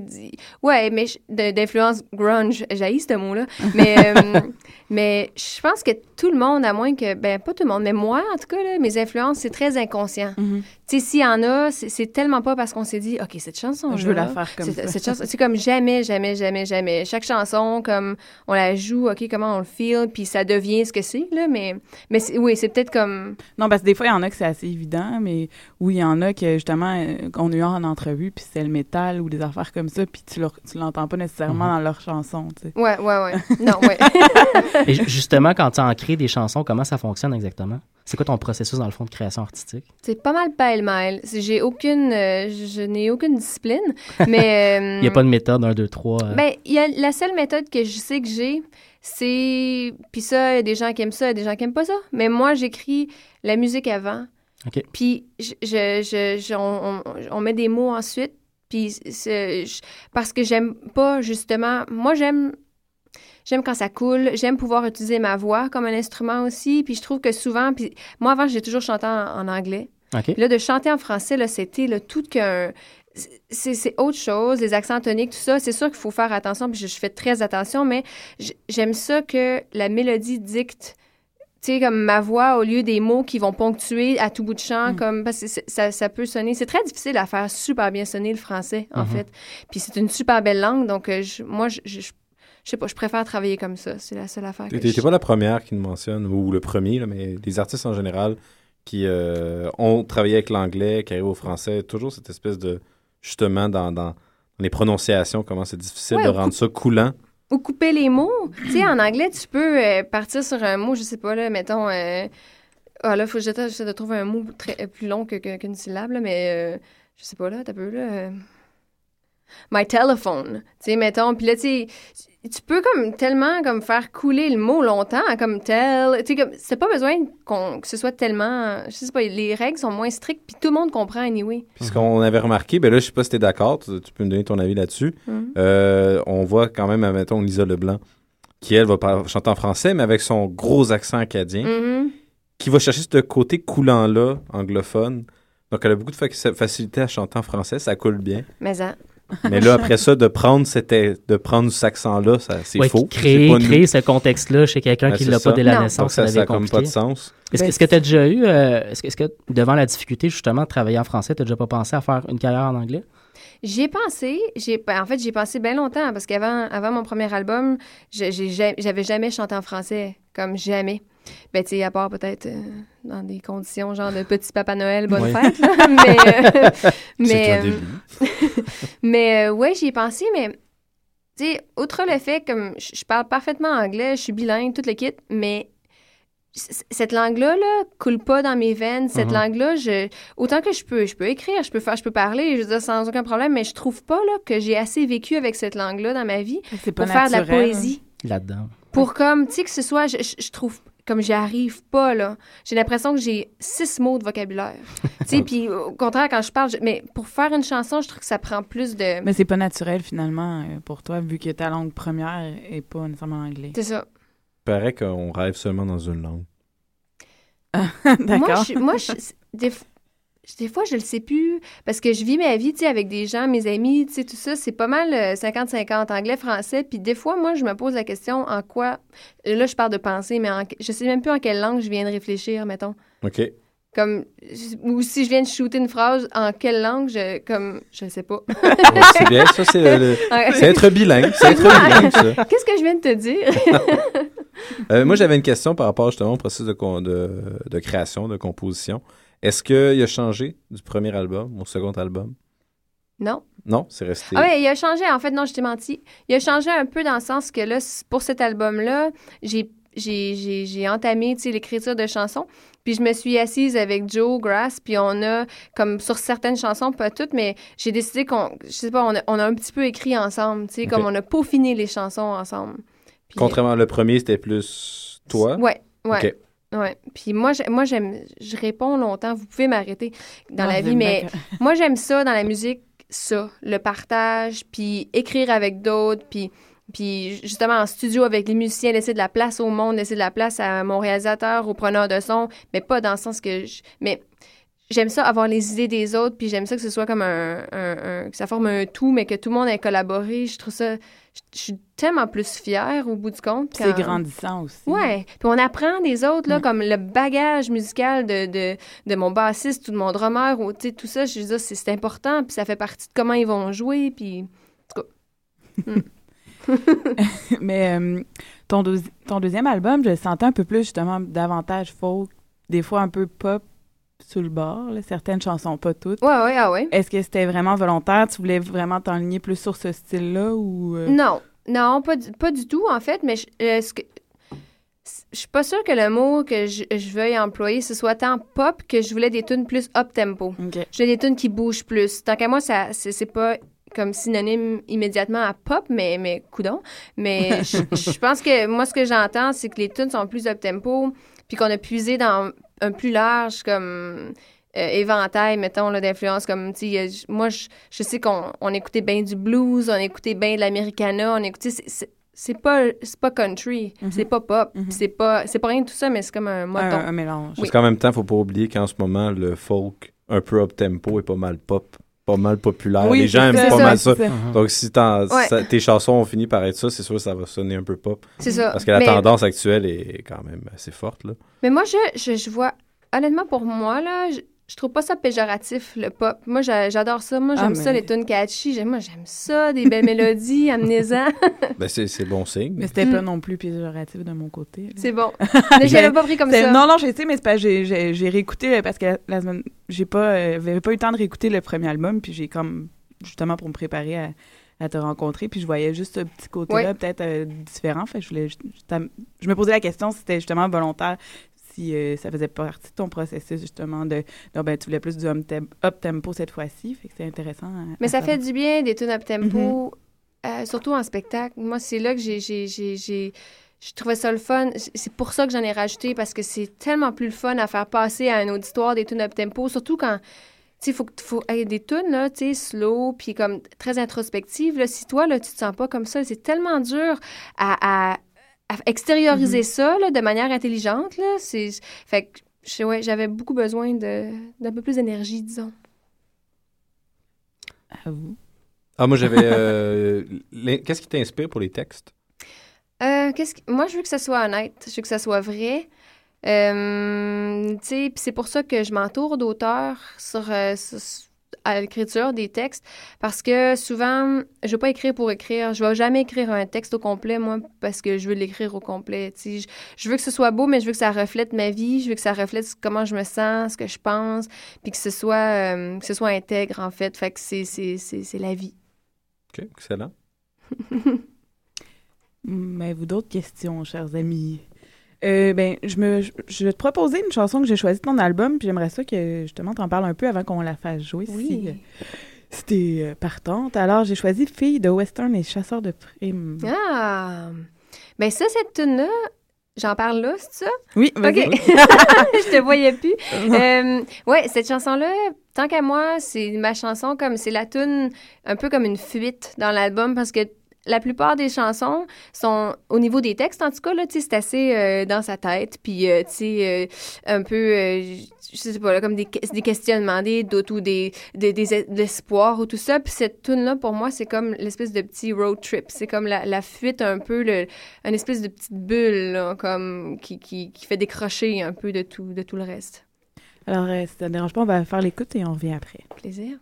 Speaker 12: ouais, mais d'influence grunge, j'ai ce mot-là, mais, euh, mais je pense que tout le monde, à moins que, ben, pas tout le monde, mais moi, en tout cas, là, mes influences, c'est très inconscient.
Speaker 5: Mhm.
Speaker 12: Tu sais, s'il y en a, c'est tellement pas parce qu'on s'est dit, OK, cette chanson
Speaker 5: Je veux la faire comme ça.
Speaker 12: Cette chanson, c'est comme jamais, jamais, jamais, jamais. Chaque chanson, comme on la joue, OK, comment on le feel, puis ça devient ce que c'est, là, mais, mais c'est- oui, c'est peut-être comme...
Speaker 5: Non, parce que des fois, il y en a que c'est assez évident, mais oui, il y en a que justement, euh, on a eu en entrevue, puis c'est le métal ou des affaires comme ça, puis tu, leur- tu l'entends pas nécessairement
Speaker 7: Mhm.
Speaker 5: dans leurs chansons, tu sais.
Speaker 12: Ouais, ouais, ouais. Non, ouais.
Speaker 7: Et ju- justement, quand tu en crées des chansons, comment ça fonctionne exactement? C'est quoi ton processus dans le fond de création artistique?
Speaker 12: C'est pas mal pêle-mêle. J'ai aucune... euh, je n'ai aucune discipline, mais... euh,
Speaker 7: Il n'y a pas de méthode 1, 2, 3.
Speaker 12: Ben, il y a la seule méthode que je sais que j'ai, c'est. Puis ça, il y a des gens qui aiment ça, il y a des gens qui aiment pas ça. Mais moi, j'écris la musique avant. Puis je, je, je- on, on- on met des mots ensuite. Puis parce que j'aime pas justement. Moi, j'aime. J'aime quand ça coule. J'aime pouvoir utiliser ma voix comme un instrument aussi. Puis je trouve que souvent. Puis moi, avant, j'ai toujours chanté en, en anglais.
Speaker 7: OK.
Speaker 12: Puis Là, de chanter en français, là, c'était là, tout qu'un. C'est c'est autre chose, les accents toniques, tout ça. C'est sûr qu'il faut faire attention, puis je, je fais très attention, mais j'aime ça que la mélodie dicte, tu sais, comme ma voix au lieu des mots qui vont ponctuer à tout bout de champ, comme parce que ça, ça peut sonner. C'est très difficile à faire super bien sonner le français, en
Speaker 6: Mhm.
Speaker 12: fait. Puis c'est une super belle langue, donc euh, je- moi, je, je, sais pas, je préfère travailler comme ça. C'est la seule affaire que
Speaker 6: T'es
Speaker 12: je...
Speaker 6: pas la première qui nous mentionne, ou le premier, là, mais les artistes en général qui euh, ont travaillé avec l'anglais, qui arrivent au français, toujours cette espèce de, justement, dans, dans les prononciations, comment c'est difficile
Speaker 12: Ouais,
Speaker 6: de rendre ça coulant.
Speaker 12: Ou couper les mots. tu sais, en anglais, tu peux euh, partir sur un mot, je sais pas, là, mettons. euh, Ah là, faut que j'essaie de trouver un mot très, euh, plus long que- que- qu'une syllabe, là, mais euh, je sais pas, là, t'as peu, là. euh, My telephone. Tu sais, mettons. Puis là, tu sais, tu peux comme tellement comme faire couler le mot longtemps, comme tel. Tu sais, comme, c'est pas besoin qu'on- que ce soit tellement. Je sais pas, les règles sont moins strictes, puis tout le monde comprend anyway.
Speaker 6: Puis ce qu'on avait remarqué, ben là, je sais pas si t'es d'accord, tu, tu peux me donner ton avis là-dessus.
Speaker 12: Mhm.
Speaker 6: Euh, on voit quand même, mettons, Lisa Leblanc, qui, elle, va chanter en français, mais avec son gros accent acadien,
Speaker 12: Mhm.
Speaker 6: qui va chercher ce côté coulant-là, anglophone. Donc, elle a beaucoup de fac- facilité à chanter en français, ça coule bien.
Speaker 12: Mais ça.
Speaker 6: Mais là, après ça, de prendre, cet, de prendre cet accent-là, ça, c'est
Speaker 7: Ouais,
Speaker 6: faux.
Speaker 7: Créer,
Speaker 6: C'est pas
Speaker 7: créer ce contexte-là chez quelqu'un
Speaker 6: Ben,
Speaker 7: qui
Speaker 6: c'est
Speaker 7: l'a pas dès la
Speaker 6: Non.
Speaker 7: naissance,
Speaker 6: Donc, ça-
Speaker 7: ça,
Speaker 6: ça a
Speaker 7: devient
Speaker 6: comme pas de sens.
Speaker 7: Est-ce
Speaker 6: Ben,
Speaker 7: que- que tu as déjà eu, euh, est-ce que, que devant la difficulté justement de travailler en français, tu n'as déjà pas pensé à faire une carrière en anglais?
Speaker 12: J'y ai pensé. J'ai, ben, en fait, j'y ai pensé bien longtemps parce qu'avant avant mon premier album, j'ai j'avais jamais chanté en français, comme jamais. Ben, tu sais, à part peut-être euh, dans des conditions genre de petit Papa Noël, bonne fête, là. Mais, euh, mais, euh,
Speaker 13: début.
Speaker 12: mais euh, ouais, j'y ai pensé, mais, tu sais, outre le fait, comme, je parle parfaitement anglais, je suis bilingue, tout le kit, mais cette langue-là, là, coule pas dans mes veines. Cette
Speaker 13: Mhm.
Speaker 12: langue-là, je, autant que je peux, je peux écrire, je peux faire, je peux parler, je veux dire, sans aucun problème, mais je trouve pas, là, que j'ai assez vécu avec cette langue-là dans ma vie pour faire de la
Speaker 5: naturel.
Speaker 12: poésie.
Speaker 7: Là-dedans.
Speaker 12: Pour comme, tu sais, que ce soit, je, je- je trouve, comme j'y arrive pas, là. J'ai l'impression que j'ai six mots de vocabulaire. tu sais, puis au contraire, quand je parle, je- mais pour faire une chanson, je trouve que ça prend plus de...
Speaker 5: Mais c'est pas naturel finalement euh, pour toi, vu que ta langue première est pas nécessairement l'anglais.
Speaker 12: C'est ça.
Speaker 6: Il paraît qu'on rêve seulement dans une langue.
Speaker 12: Moi, je, moi je- des, fois, je le sais plus parce que je vis ma vie, tu sais, avec des gens, mes amis, tu sais, tout ça, c'est pas mal euh, 50-50, anglais-français. Puis des fois, moi, je me pose la question en quoi. Là, je parle de penser, mais en- je sais même plus en quelle langue je viens de réfléchir, mettons.
Speaker 6: OK.
Speaker 12: Comme, ou si je viens de shooter une phrase, en quelle langue, je, comme, je sais pas.
Speaker 6: c'est bien, ça, c'est être bilingue, c'est être bilingue, ça.
Speaker 12: Qu'est-ce que je viens de te dire?
Speaker 6: Euh, moi, j'avais une question par rapport justement au processus de, de, de création, de composition. Est-ce qu'il a changé du premier album au second album?
Speaker 12: non.
Speaker 6: Non, c'est resté.
Speaker 12: Ah ouais, il a changé. En fait, non, je t'ai menti. Il a changé un peu dans le sens que là, pour cet album-là, j'ai entamé l'écriture de chansons. Puis je me suis assise avec Joe Grass, puis on a, comme sur certaines chansons, pas toutes, mais j'ai décidé qu'on, je sais pas, on a, on a un petit peu écrit ensemble, tu sais, comme on a peaufiné les chansons ensemble. Puis-
Speaker 6: Contrairement le premier, c'était plus toi?
Speaker 12: Ouais, ouais.
Speaker 6: OK.
Speaker 12: Ouais. Puis moi, moi j'aime, je réponds longtemps. Vous pouvez m'arrêter dans
Speaker 5: Non,
Speaker 12: la vie, mais
Speaker 5: que-
Speaker 12: moi j'aime ça dans la musique, ça, le partage, puis écrire avec d'autres, puis puis justement en studio avec les musiciens, laisser de la place au monde, laisser de la place à mon réalisateur, au preneur de son, mais pas dans le sens que je, mais j'aime ça avoir les idées des autres, puis j'aime ça que ce soit comme un, un- un- que ça forme un tout, mais que tout le monde ait collaboré. Je trouve ça, je, suis tellement plus fière au bout du compte.
Speaker 5: C'est grandissant aussi.
Speaker 12: Ouais. Puis on apprend des autres, là, comme le bagage musical de, de, de mon bassiste ou de mon drummer, ou tout ça, je dire, c'est important, puis ça fait partie de comment ils vont jouer, puis. En tout cas. Hmm.
Speaker 5: Mais euh, ton, deuxi- ton deuxième album, je le sentais un peu plus justement davantage folk, des fois un peu pop sur le bord, là, certaines chansons, pas toutes.
Speaker 12: Ouais, ouais, ah ouais.
Speaker 5: Est-ce que c'était vraiment volontaire? Tu voulais vraiment t'enligner plus sur ce style-là ou... euh?
Speaker 12: Non, non, pas du, pas du tout, en fait, mais je, euh, ce que- je suis pas sûre que le mot que je, je veuille employer, ce soit tant pop que je voulais des tunes plus up-tempo. Je voulais des tunes qui bougent plus. Tant qu'à moi, ça, c'est, c'est pas comme synonyme immédiatement à pop, mais, mais coudon. Mais je, je pense que moi, ce que j'entends, c'est que les tunes sont plus up-tempo, puis qu'on a puisé dans un plus large, comme... euh, éventail, mettons, là, d'influence. Comme, tu moi, je, je sais qu'on on écoutait bien du blues, on écoutait bien de l'americana, on écoutait... c'est- pas, c'est pas country, c'est pas pop, c'est pas, c'est pas rien de tout ça, mais c'est comme un moton.
Speaker 5: Un- un mélange.
Speaker 12: Oui.
Speaker 6: Parce qu'en même temps, faut pas oublier qu'en ce moment, le folk un peu up-tempo est pas mal pop, pas mal populaire.
Speaker 5: Oui,
Speaker 6: Les gens aiment pas mal
Speaker 5: ça,
Speaker 6: ça. Donc, si
Speaker 12: Ouais.
Speaker 6: ça- tes chansons ont fini par être ça, c'est sûr que ça va sonner un peu pop.
Speaker 12: C'est ça.
Speaker 6: Parce que la
Speaker 12: Mais-
Speaker 6: tendance actuelle est quand même assez forte, là.
Speaker 12: Mais moi, je, je, je vois, honnêtement, pour moi, là, je, trouve pas ça péjoratif, le pop. Moi, j'a- j'adore ça. Moi,
Speaker 5: Ah,
Speaker 12: j'aime
Speaker 5: mais-
Speaker 12: ça, les tunes catchy. J'aime- Moi, j'aime ça, des belles mélodies, amenez-en.
Speaker 6: Ben, c'est c'est bon signe.
Speaker 5: Mais c'était
Speaker 12: Mm.
Speaker 5: pas non plus péjoratif de mon côté.
Speaker 12: C'est bon. Mais je l'avais pas pris comme ça.
Speaker 5: Non, non, j'ai sais, mais c'est pas, j'ai, réécouté euh, parce que la, la semaine, j'ai pas, euh, j'avais pas eu le temps de réécouter le premier album, puis j'ai comme, justement pour me préparer à, à te rencontrer, puis je voyais juste ce petit côté-là peut-être euh, différent. Fait que je voulais, juste- je, je me posais la question si c'était justement volontaire, si euh, ça faisait partie de ton processus justement de, ben tu voulais plus du up, tem- up tempo cette fois-ci, fait que c'est intéressant. à-
Speaker 12: Mais
Speaker 5: à
Speaker 12: ça fait du bien, des tunes up tempo,
Speaker 5: Mhm.
Speaker 12: euh, surtout en spectacle. Moi, c'est là que j'ai, j'ai, j'ai, j'ai- je trouvais ça le fun. C'est- pour ça que j'en ai rajouté, parce que c'est tellement plus le fun à faire passer à un auditoire des tunes up tempo, surtout quand, tu sais, faut, faut, hey, des tunes, là, tu slow, puis comme très introspectives, là, si toi, là, tu te sens pas comme ça, c'est tellement dur à, à- extérioriser
Speaker 5: Mhm.
Speaker 12: ça, là, de manière intelligente, là. C'est, fait que, je- ouais, j'avais beaucoup besoin d'un peu plus d'énergie, disons.
Speaker 5: À vous.
Speaker 6: Ah, moi, j'avais. euh, Qu'est-ce qui t'inspire pour les textes?
Speaker 12: Euh. Moi, je veux que ça soit honnête. Je veux que ça soit vrai. Euh, tu sais, puis c'est pour ça que je m'entoure d'auteurs sur, euh, sur- à l'écriture des textes, parce que souvent, je veux pas écrire pour écrire. Je vais jamais écrire un texte au complet, moi, parce que je veux l'écrire au complet. Je, je veux que ce soit beau, mais je veux que ça reflète ma vie. Je veux que ça reflète comment je me sens, ce que je pense, puis que ce soit, euh, que ce soit intègre, en fait. Fait que c'est, c'est, c'est, c'est la vie.
Speaker 6: OK, excellent.
Speaker 5: Mais avez-vous d'autres questions, chers amis? Euh, ben, je, me, je, je vais te proposer une chanson que j'ai choisie de ton album, puis j'aimerais ça que justement t'en parles un peu avant qu'on la fasse jouer.
Speaker 12: Oui.
Speaker 5: Si, euh, t'es euh, partante. Alors, j'ai choisi Fille de Western et Chasseur de primes.
Speaker 12: Ah! Ben ça, cette tune-là, j'en parle là, c'est ça?
Speaker 5: Oui,
Speaker 12: OK. je te voyais plus. Euh, ouais, cette chanson-là, tant qu'à moi, c'est ma chanson comme... C'est la tune un peu comme une fuite dans l'album parce que la plupart des chansons sont, au niveau des textes, en tout cas, là, c'est assez euh, dans sa tête, puis, euh, tu sais, euh, un peu, je sais pas, là, comme des, des questionnements, des doutes ou des, des, des es- de l'espoir ou tout ça. Puis cette tune-là, pour moi, c'est comme l'espèce de petit road trip. C'est comme la, la fuite un peu, le, une espèce de petite bulle, là, comme, qui, qui, qui fait décrocher un peu de tout, de tout le reste.
Speaker 5: Alors, euh, si ça ne dérange pas, on va faire l'écoute et on revient après.
Speaker 12: Plaisir.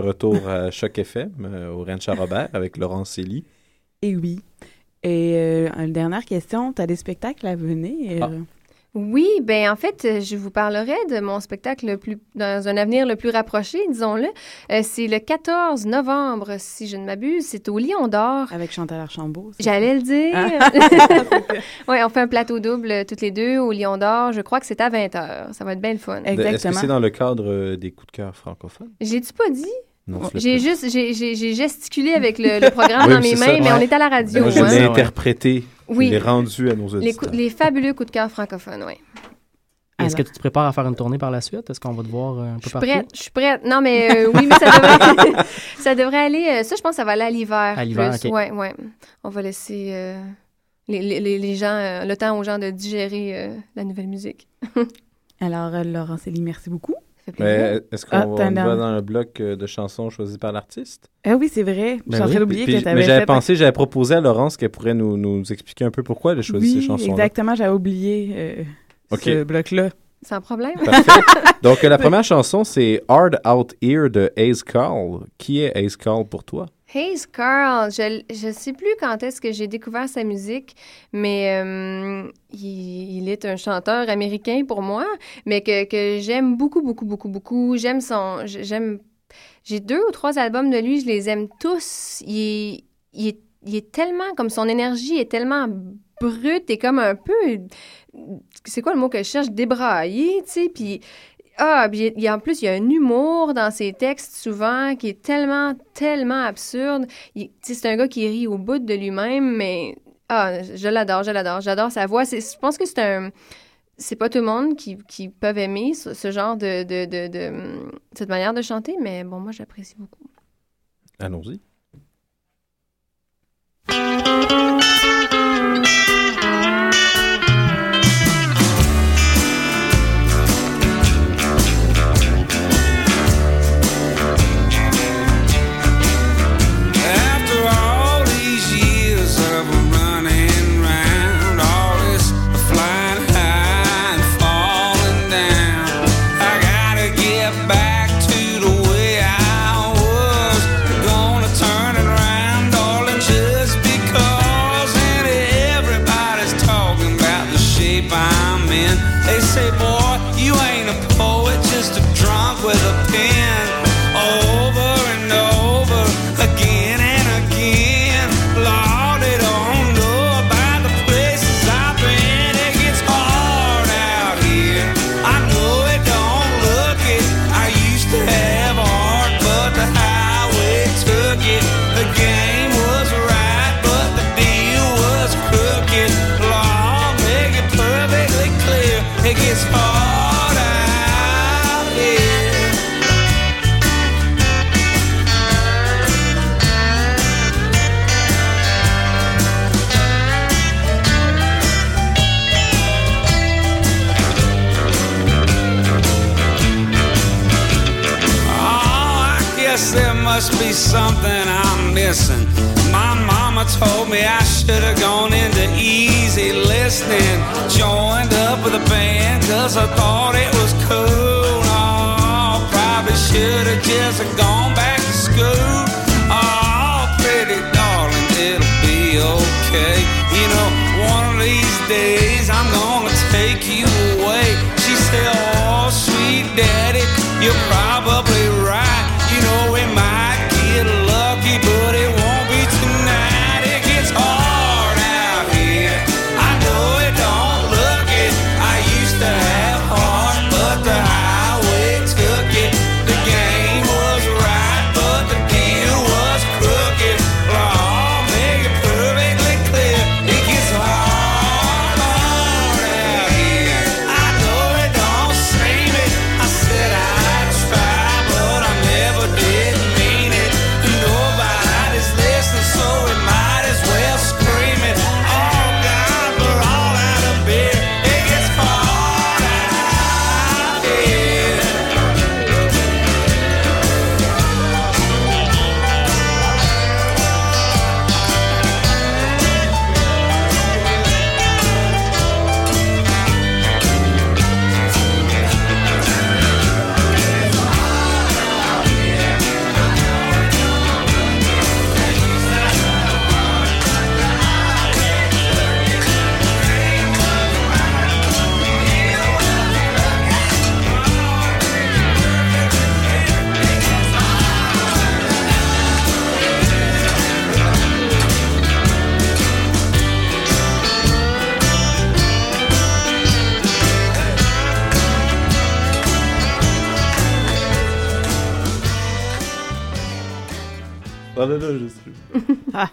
Speaker 14: De retour à Choc FM, euh, au Ranch à Robert, avec Laurence Célie.
Speaker 5: Et oui. Et euh, une dernière question, tu as des spectacles à venir?
Speaker 14: Ah.
Speaker 12: Oui, ben en fait, euh, je vous parlerai de mon spectacle le plus, dans un avenir le plus rapproché, disons-le. Euh, c'est le 14 novembre, si je ne m'abuse. C'est au Lion d'Or.
Speaker 5: Avec Chantal Archambault.
Speaker 12: J'allais le dire.
Speaker 5: Ah.
Speaker 12: oui, on fait un plateau double toutes les deux au Lion d'Or. Je crois que c'est à 20h. Ça va être bien le fun.
Speaker 14: De- Est-ce que c'est dans le cadre des coups de cœur francophones?
Speaker 12: Je l'ai-tu pas dit? J'ai juste, j'ai- j'ai j'ai gesticulé avec le, le programme
Speaker 14: Oui,
Speaker 12: dans mes mains,
Speaker 14: ça.
Speaker 12: mais on est à la radio.
Speaker 14: Moi, je
Speaker 12: hein.
Speaker 14: l'ai interprété.
Speaker 12: Oui.
Speaker 14: Je l'ai rendu à nos
Speaker 12: Les,
Speaker 14: auditeurs.
Speaker 12: coups- les fabuleux coups de cœur francophones, oui.
Speaker 7: Est-ce que tu te prépares à faire une tournée par la suite? Est-ce qu'on va te voir euh, un peu
Speaker 12: Je suis
Speaker 7: partout?
Speaker 12: prête, je suis prête. Non, mais euh, oui, mais ça devrait, ça devrait aller. euh, ça, je pense que ça va aller à l'hiver.
Speaker 7: À l'hiver, ok.
Speaker 12: Ouais, ouais. On va laisser euh, les, les- les- gens, euh, le temps aux gens de digérer euh, la nouvelle musique.
Speaker 5: Alors, Laurence Elie, merci beaucoup.
Speaker 14: Mais est-ce qu'on
Speaker 5: Ah,
Speaker 14: va, dans le bloc euh, de chansons choisies par l'artiste?
Speaker 5: Ah oui, c'est vrai. Je suis en train d'oublier
Speaker 14: Puis-
Speaker 5: que
Speaker 14: puis-
Speaker 5: tu avais
Speaker 14: Mais j'avais
Speaker 5: fait...
Speaker 14: pensé, j'avais proposé à Laurence qu'elle pourrait nous, nous expliquer un peu pourquoi elle a choisi
Speaker 5: Oui,
Speaker 14: ces chansons-là.
Speaker 5: exactement, j'avais oublié euh, ce bloc-là.
Speaker 12: Sans problème.
Speaker 14: Parfait. Donc, la première chanson, c'est Hard Out Here de Ace Call. Qui est Ace Call pour toi?
Speaker 12: Hayes Carl, je ne sais plus quand est-ce que j'ai découvert sa musique, mais euh, il, il est un chanteur américain pour moi, mais que, que j'aime beaucoup, beaucoup, beaucoup, beaucoup. J'aime son... J'aime... J'ai deux ou trois albums de lui, je les aime tous. Il il est, il est tellement... Comme son énergie est tellement brute et comme un peu... C'est quoi le mot que je cherche? Débraillé, tu sais, puis... Ah, puis il y a- en plus, il y a un humour dans ses textes souvent qui est tellement, tellement absurde. C'est un gars qui rit au bout de lui-même, mais ah, je l'adore, je l'adore. J'adore sa voix. Je pense que c'est un... C'est pas tout le monde qui, qui peuvent aimer ce, genre de, de, de- cette manière de chanter, mais bon, moi, j'apprécie beaucoup.
Speaker 14: Allons-y.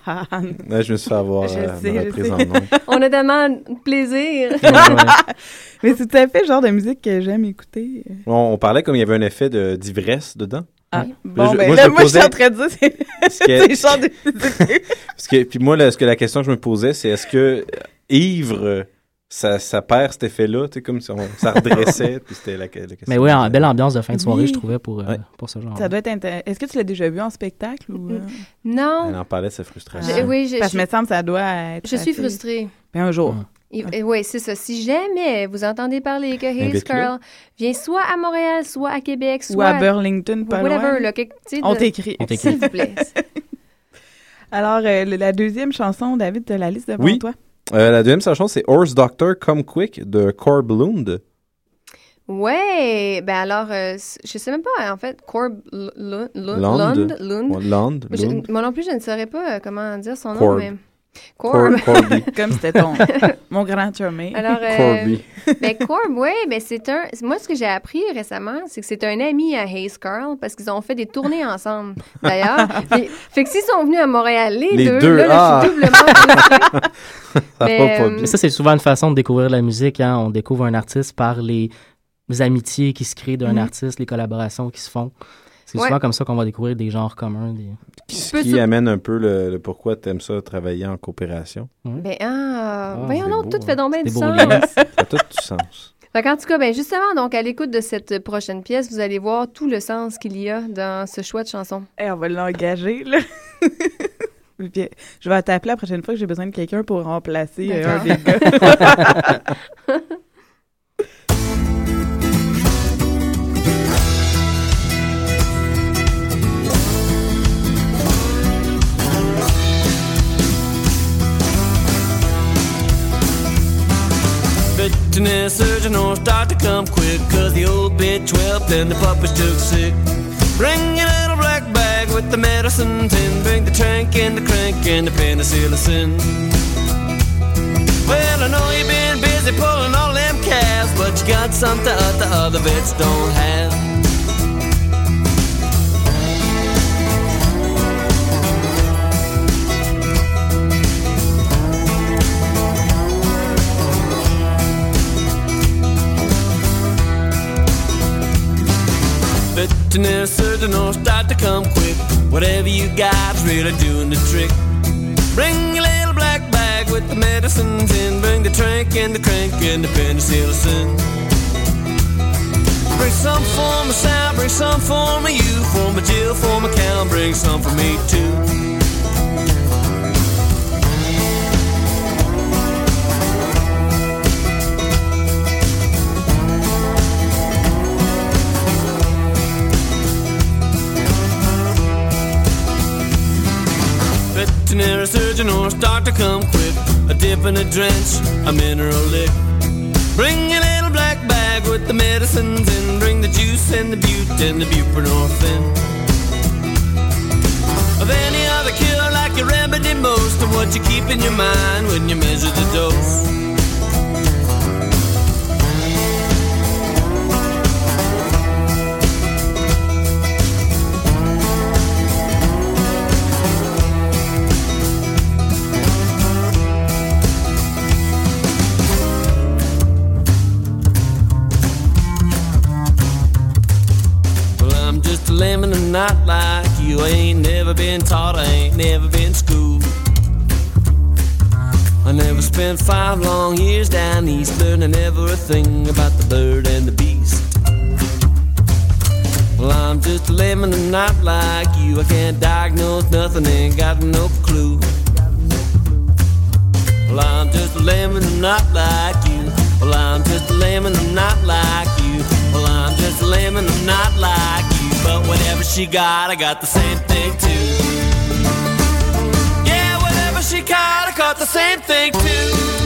Speaker 6: Je me suis fait avoir
Speaker 5: Je
Speaker 6: euh,
Speaker 5: sais,
Speaker 6: ma
Speaker 5: je
Speaker 6: reprise
Speaker 5: sais.
Speaker 6: en nom.
Speaker 12: On a tellement de plaisir.
Speaker 5: Mais c'est tout à fait le genre de musique que j'aime écouter.
Speaker 6: On, on parlait comme il y avait un effet de- d'ivresse dedans.
Speaker 5: Ah,
Speaker 6: Là,
Speaker 5: bon,
Speaker 6: je-
Speaker 5: ben
Speaker 6: moi,
Speaker 5: là,
Speaker 6: je
Speaker 5: moi, je suis en train de dire, c'est
Speaker 6: Parce que-
Speaker 5: c'est le genre de musique.
Speaker 6: Parce que, puis moi, là, ce que la question que je me posais, c'est est-ce que euh, ivre, euh, ça, ça perd cet effet-là, tu sais, comme si on, ça redressait, puis c'était la, la question.
Speaker 7: Mais oui, en belle ambiance de fin de soirée,
Speaker 5: Oui.
Speaker 7: je trouvais, pour, euh, pour ce genre.
Speaker 5: Ça doit être intéressant. Est-ce que tu l'as déjà vu en spectacle ou... euh?
Speaker 12: Non.
Speaker 6: Elle en parlait de sa frustration.
Speaker 12: Je- oui, je-
Speaker 5: Parce que
Speaker 12: je-
Speaker 5: me semble que ça doit être
Speaker 12: Je suis frustrée.
Speaker 5: Mais un jour.
Speaker 12: Oui, c'est ça. Si jamais vous entendez parler que Hayes. Carl vient soit à Montréal, soit à Québec,
Speaker 5: Ou
Speaker 12: soit
Speaker 5: à Burlington, pas
Speaker 12: whatever,
Speaker 5: loin.
Speaker 12: là,
Speaker 5: On
Speaker 12: de-
Speaker 5: t'écrit.
Speaker 7: On t'écrit.
Speaker 12: S'il vous plaît.
Speaker 5: Alors, euh, la deuxième chanson, David, tu as la liste devant
Speaker 6: Oui.
Speaker 5: toi?
Speaker 6: Euh, la deuxième chanson, c'est Horse Doctor Come Quick de Corb Lund.
Speaker 12: Ouais, ben alors, euh, je sais même pas, en fait, Corb Lund, Lund,
Speaker 6: Lund.
Speaker 12: Lund, Lund.
Speaker 6: Ouais, Lund,
Speaker 12: Je-
Speaker 6: Lund.
Speaker 12: moi non plus, je ne saurais pas euh, comment dire son nom, mais... Corb.
Speaker 6: Cor- Corby.
Speaker 5: Comme c'était ton, mon grand chumé.
Speaker 12: Alors, euh,
Speaker 6: Corby.
Speaker 12: ben Corb, oui, ben c'est un. Moi, ce que j'ai appris récemment, c'est que c'est un ami à Hayes Carl parce qu'ils ont fait des tournées ensemble. D'ailleurs, fait que s'ils sont venus à Montréal les,
Speaker 7: Les
Speaker 12: deux,
Speaker 7: deux,
Speaker 12: là,
Speaker 7: ah.
Speaker 12: je suis doublement frustrée.
Speaker 6: Ça
Speaker 12: Mais,
Speaker 6: va pas
Speaker 12: euh,
Speaker 6: bien.
Speaker 7: Mais ça, c'est souvent une façon de découvrir la musique. Hein. On découvre un artiste par les, les amitiés qui se créent d'un
Speaker 6: Mm.
Speaker 12: Mhm.
Speaker 7: artiste, les collaborations qui se font. C'est
Speaker 12: Ouais.
Speaker 7: souvent comme ça qu'on va découvrir des genres communs. Des...
Speaker 6: Ce qui amène un peu le, le pourquoi tu aimes ça, travailler en coopération.
Speaker 12: Ben, ah, voyons
Speaker 6: c'est
Speaker 12: donc,
Speaker 6: beau,
Speaker 12: tout fait donc bien du
Speaker 6: beau
Speaker 12: sens.
Speaker 6: Ça a tout du sens.
Speaker 12: Fait qu'en tout cas, ben justement, donc à l'écoute de cette prochaine pièce, vous allez voir tout le sens qu'il y a dans ce choix de chanson.
Speaker 5: Eh, on va l'engager, là. Puis, je vais t'appeler la prochaine fois que j'ai besoin de quelqu'un pour remplacer euh, un des gars.
Speaker 13: Veterinary surgeon or start to come quick Cause the old bitch wept and the puppies took sick. Bring your little black bag with the medicine tin Bring the trank and the crank and the penicillin. Well, I know you've been busy pulling all them calves But you got something that the other vets don't have Surgeon or start to come quick. Whatever you got's really doing the trick. Bring your little black bag with the medicines in. Bring the trank and the crank and the penicillin. Bring some for myself, bring some for me, you, for my Jill, for my cow, bring some for me too. Surgeon or start to come quick. A dip and a drench, a mineral lick. Bring your little black bag with the medicines in. Bring the juice and the bute and the buprenorphine. Of any other cure like your remedy most of what you keep in your mind when you measure the dose. You. I ain't never been taught, I ain't never been schooled. I never spent five long years down east learning everything about the bird and the beast. Well, I'm just a lemon and not like you. I can't diagnose nothing, ain't got no clue. Well, I'm just a lemon and not like you. Well, I'm just a lemon and not like you. Well, I'm just a lemon and not like you. But whatever she got, I got the same thing too. Yeah, whatever she got, I got the same thing too.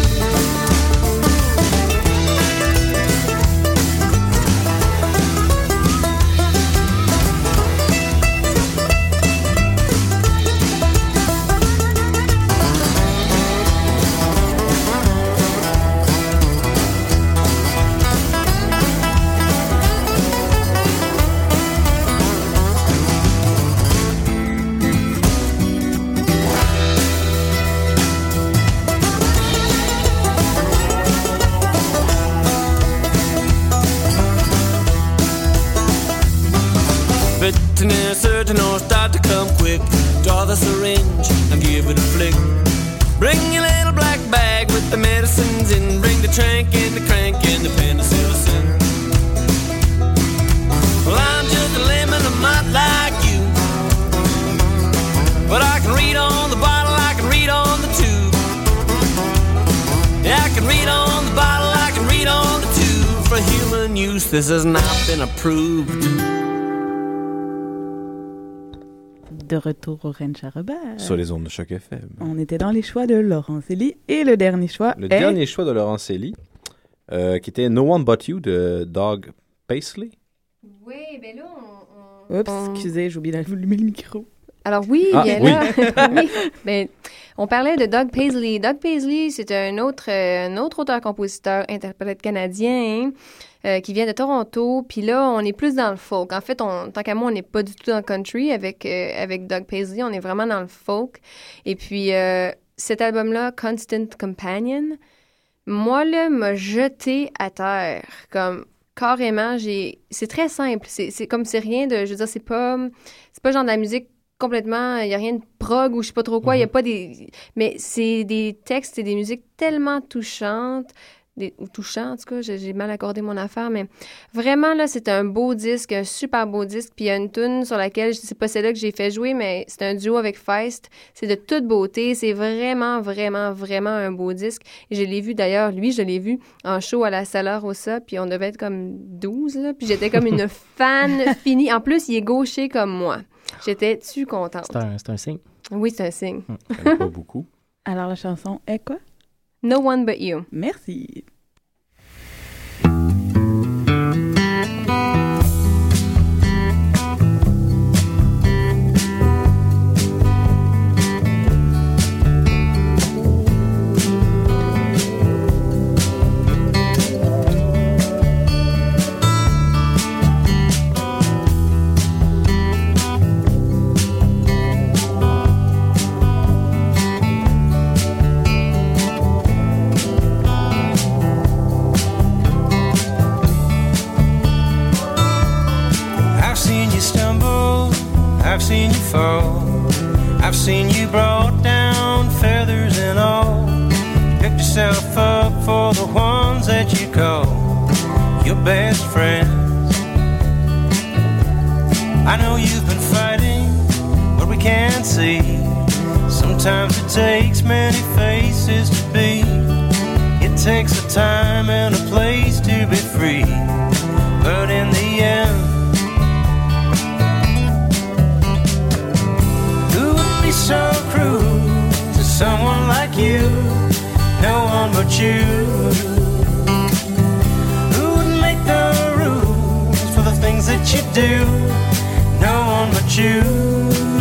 Speaker 13: Veterinary surgeon or start to come quick. Draw the syringe and give it a flick. Bring your little black bag with the medicines in. Bring the trank and the crank and the penicillin. Well, I'm just a lemon, I'm not like you. But I can read on the bottle, I can read on the tube. Yeah, I can read on the bottle, I can read on the tube. For human use, this has not been approved.
Speaker 5: De retour au Ranch à Robert.
Speaker 6: Sur les ondes de choc FM.
Speaker 5: On était dans les choix de Laurent Célie et le dernier choix
Speaker 6: Le
Speaker 5: est...
Speaker 6: dernier choix de Laurent Célie, euh, qui était No One But You de Dog Paisley.
Speaker 12: Oui, ben là,
Speaker 5: Oups, excusez, j'ai oublié d'allumer le micro.
Speaker 12: Alors oui,
Speaker 6: Ah,
Speaker 12: il y a
Speaker 6: oui.
Speaker 12: là. oui. Ben, on parlait de Doug Paisley. Doug Paisley, c'est un autre, euh, un autre auteur-compositeur, interprète canadien euh, qui vient de Toronto. Puis là, on est plus dans le folk. En fait, on, tant qu'à moi, on n'est pas du tout dans le country avec, euh, avec Doug Paisley. On est vraiment dans le folk. Et puis, euh, cet album-là, Constant Companion, moi, là, m'a jeté à terre. Comme carrément, j'ai. C'est très simple. C'est comme c'est rien de. Je veux dire, c'est pas. C'est pas genre de la musique complètement. Il y a rien de prog ou je sais pas trop quoi. Il y a pas des. Mais c'est des textes et des musiques tellement touchantes. Des, ou touchants, en tout cas, j'ai mal accordé mon affaire, mais vraiment, là, c'est un beau disque, un super beau disque. Puis il y a une tune sur laquelle, c'est pas celle-là que j'ai fait jouer, mais c'est un duo avec Feist. C'est de toute beauté. C'est vraiment, vraiment, vraiment un beau disque. Et je l'ai vu d'ailleurs, lui, je l'ai vu en show à la Salle Rossa, puis on devait être comme 12, là. Puis j'étais comme une fan finie. En plus, il est gaucher comme moi. J'étais-tu contente?
Speaker 7: C'est un, c'est un signe.
Speaker 12: Oui, c'est un signe.
Speaker 6: pas beaucoup.
Speaker 5: Alors, la chanson est quoi?
Speaker 12: No One But You.
Speaker 5: Merci.
Speaker 15: That you call your best friends. I know you've been fighting, but we can't see. Sometimes it takes many faces to be. It takes a time and a place to be free. But in the end, Who would be so cruel to someone like you? No one but you. The things that you do? No one but you.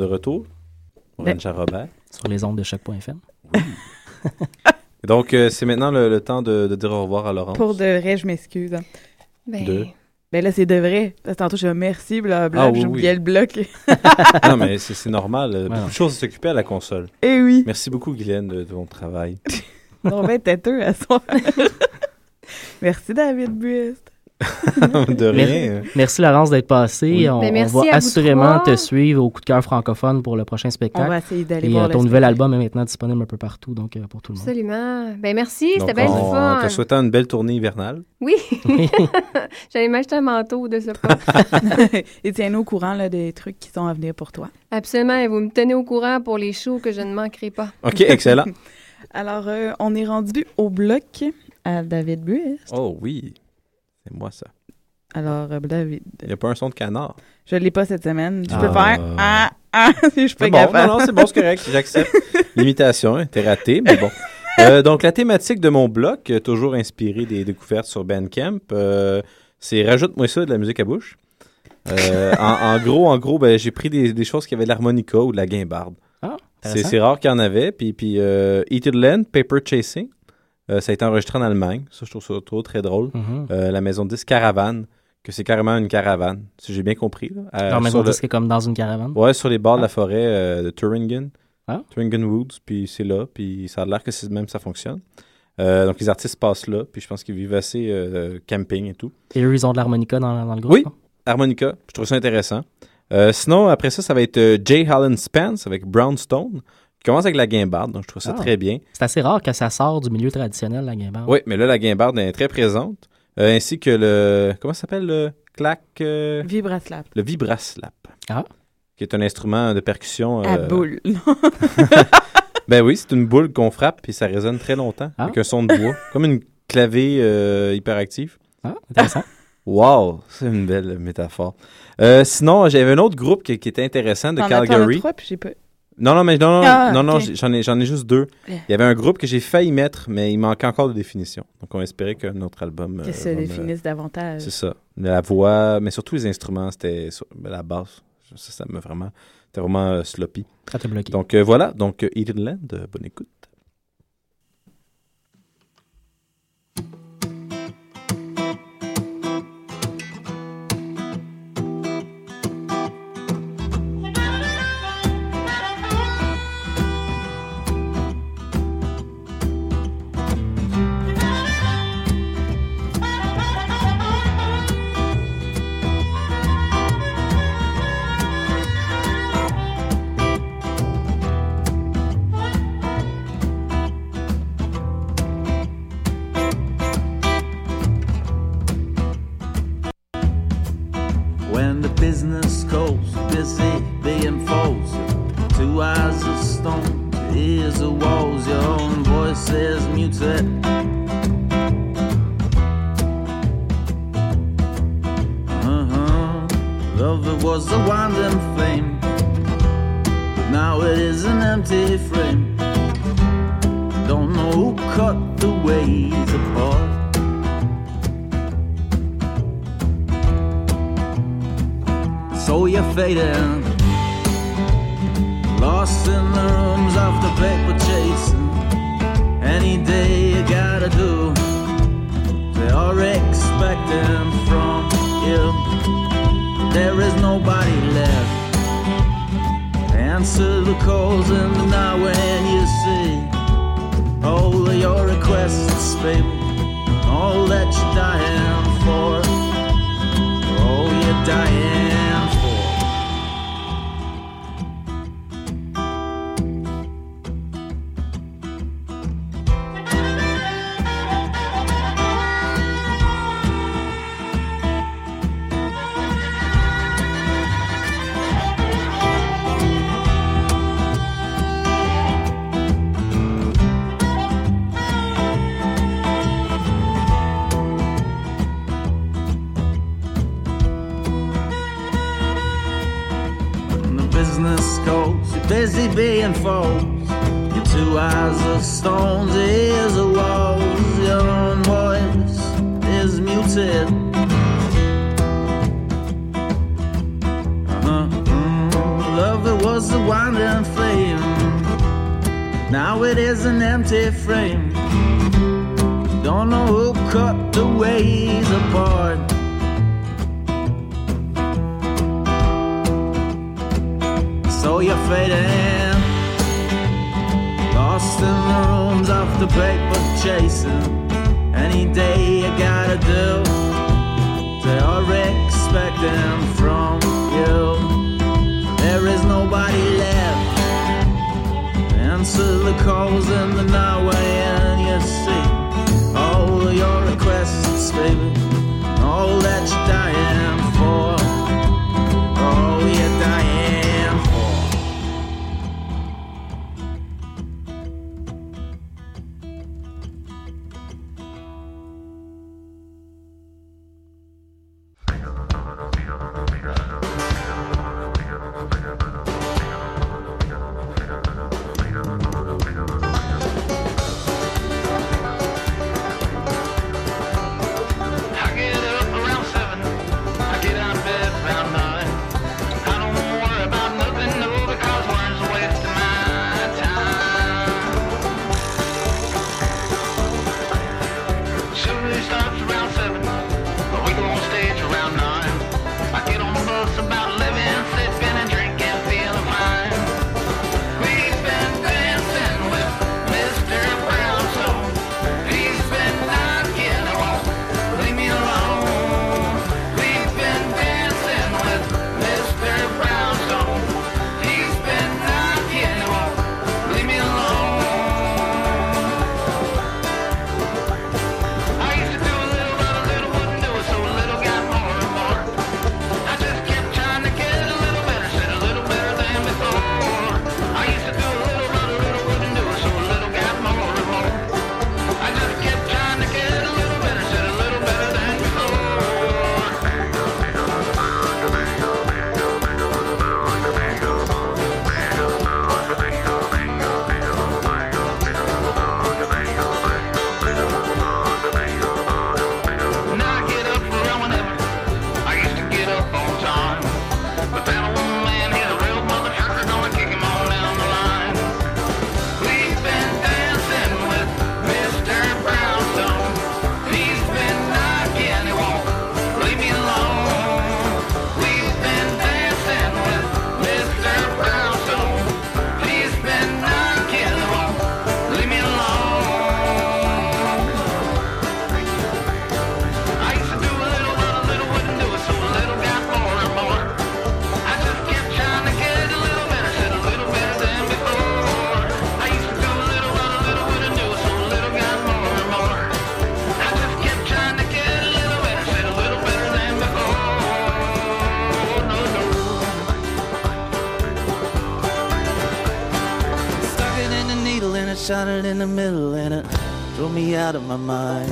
Speaker 6: De retour.
Speaker 7: Ben-
Speaker 6: Rancha Robert.
Speaker 7: Sur les ondes de choc.fm.
Speaker 6: Et Donc, euh, c'est maintenant le, le temps de, de dire au revoir à Laurence.
Speaker 5: Pour de vrai, je m'excuse. hein.
Speaker 12: Ben,
Speaker 6: De-
Speaker 5: Ben là, c'est de vrai. Parce que tantôt, je dis merci, blablabla.
Speaker 6: Ah oui,
Speaker 5: J'oubliais
Speaker 6: oui.
Speaker 5: le bloc.
Speaker 6: non, mais c'est c'est normal. Beaucoup de choses à s'occuper à la console.
Speaker 5: Eh oui.
Speaker 6: Merci beaucoup, Guylaine, de, de ton travail.
Speaker 5: On va être têteux à soir. merci, David Buist.
Speaker 6: de rien.
Speaker 7: Mer- Merci Laurence d'être passée.
Speaker 6: Oui.
Speaker 7: On,
Speaker 5: Ben,
Speaker 7: on va assurément
Speaker 5: trois.
Speaker 7: te suivre au coup de cœur francophone pour le prochain spectacle.
Speaker 5: On va essayer d'aller
Speaker 7: Et,
Speaker 5: voir
Speaker 7: euh, ton nouvel album est maintenant disponible un peu partout, donc euh, pour tout le monde.
Speaker 12: Absolument. Ben merci, c'était
Speaker 6: on,
Speaker 12: fun.
Speaker 6: en te souhaitant une belle tournée hivernale.
Speaker 12: Oui. J'allais m'acheter un manteau de ce pas.
Speaker 5: Et tiens-nous au courant là, des trucs qui sont à venir pour toi.
Speaker 12: Absolument. Et vous me tenez au courant pour les shows que je ne manquerai pas.
Speaker 6: OK, excellent.
Speaker 5: Alors, euh, on est rendu au bloc à David Buist.
Speaker 6: Oh oui, c'est moi ça.
Speaker 5: Alors, euh, David,
Speaker 6: Il n'y a pas un son de canard.
Speaker 5: je l'ai pas cette semaine. Je peux
Speaker 6: Ah.
Speaker 5: faire ah, ah, si je
Speaker 6: C'est
Speaker 5: peux
Speaker 6: bon, non, non, c'est bon, c'est correct, j'accepte. L'imitation, hein, t'es raté, mais bon. Euh, donc, la thématique de mon bloc, euh, toujours inspirée des découvertes sur Bandcamp, euh, c'est Rajoute-moi ça de la musique à bouche. Euh, en, en gros, en gros ben, j'ai pris des, des choses qui avaient de l'harmonica ou de la guimbarde.
Speaker 7: Ah,
Speaker 6: c'est,
Speaker 7: intéressant.
Speaker 6: c'est rare qu'il y en avait. Puis, puis euh, Eated Land, Paper Chasing, ça a été enregistré en Allemagne. Ça, je trouve ça trop très drôle.
Speaker 7: Mhm.
Speaker 6: Euh, la maison 10 Caravane, que c'est carrément une caravane, si j'ai bien compris. Là. Euh,
Speaker 7: maison
Speaker 6: le-
Speaker 7: disque est comme dans une caravane.
Speaker 6: Ouais, sur les bords de la forêt euh, de Thuringen.
Speaker 7: Ah.
Speaker 6: Thuringen Woods, puis c'est là, puis ça a l'air que même ça fonctionne. Euh, donc les artistes passent là, puis je pense qu'ils vivent assez euh, camping et tout.
Speaker 7: Et eux, ils ont de l'harmonica dans, dans le groupe.
Speaker 6: Oui, harmonica, je trouve ça intéressant. Euh, sinon, après ça, ça va être euh, Jay Holland Spence avec Brownstone, qui commence avec la guimbarde, donc je trouve ça
Speaker 7: Ah.
Speaker 6: très bien.
Speaker 7: C'est assez rare que ça sort du milieu traditionnel, la guimbarde.
Speaker 6: Oui, mais là, la guimbarde est très présente, euh, ainsi que le... Comment ça s'appelle le clac... euh,
Speaker 5: Vibraslap.
Speaker 6: Le vibraslap.
Speaker 7: Ah.
Speaker 6: Qui est un instrument de percussion...
Speaker 5: À
Speaker 6: euh,
Speaker 5: boule.
Speaker 6: Ben oui, c'est une boule qu'on frappe et ça résonne très longtemps
Speaker 7: Ah.
Speaker 6: avec un son de bois, comme une clavier euh, hyperactif.
Speaker 7: Ah, intéressant.
Speaker 6: Wow, c'est une belle métaphore. Euh, sinon, j'avais un autre groupe qui, qui était intéressant de Calgary.
Speaker 5: trois, puis j'ai pas...
Speaker 6: Non, non, mais non, non,
Speaker 5: Ah,
Speaker 6: non, j'en ai, j'en ai juste deux.
Speaker 5: Yeah.
Speaker 6: Il y avait un groupe que j'ai failli mettre, mais il manquait encore de définition. Donc, on espérait qu'un autre album.
Speaker 5: Que
Speaker 6: euh, me-
Speaker 5: définisse davantage.
Speaker 6: C'est ça. La voix, mais surtout les instruments, c'était sur- la basse. Ça, ça m'a vraiment. C'était vraiment euh, sloppy.
Speaker 7: Ça t'a bloqué.
Speaker 6: Donc, euh, voilà. Donc, euh, Eated Land, euh, bonne écoute.
Speaker 16: Love it was a winding flame, but now it is an empty frame. Don't know who cut the ways apart. So you're fading, lost in the rooms of the paper chasing. Any day you gotta do, they are expecting from you. There is nobody left. Answer the calls in the night when you see all of your requests, baby. All that you're dying for, all you're dying
Speaker 17: shot in the middle and it drove me out of my mind.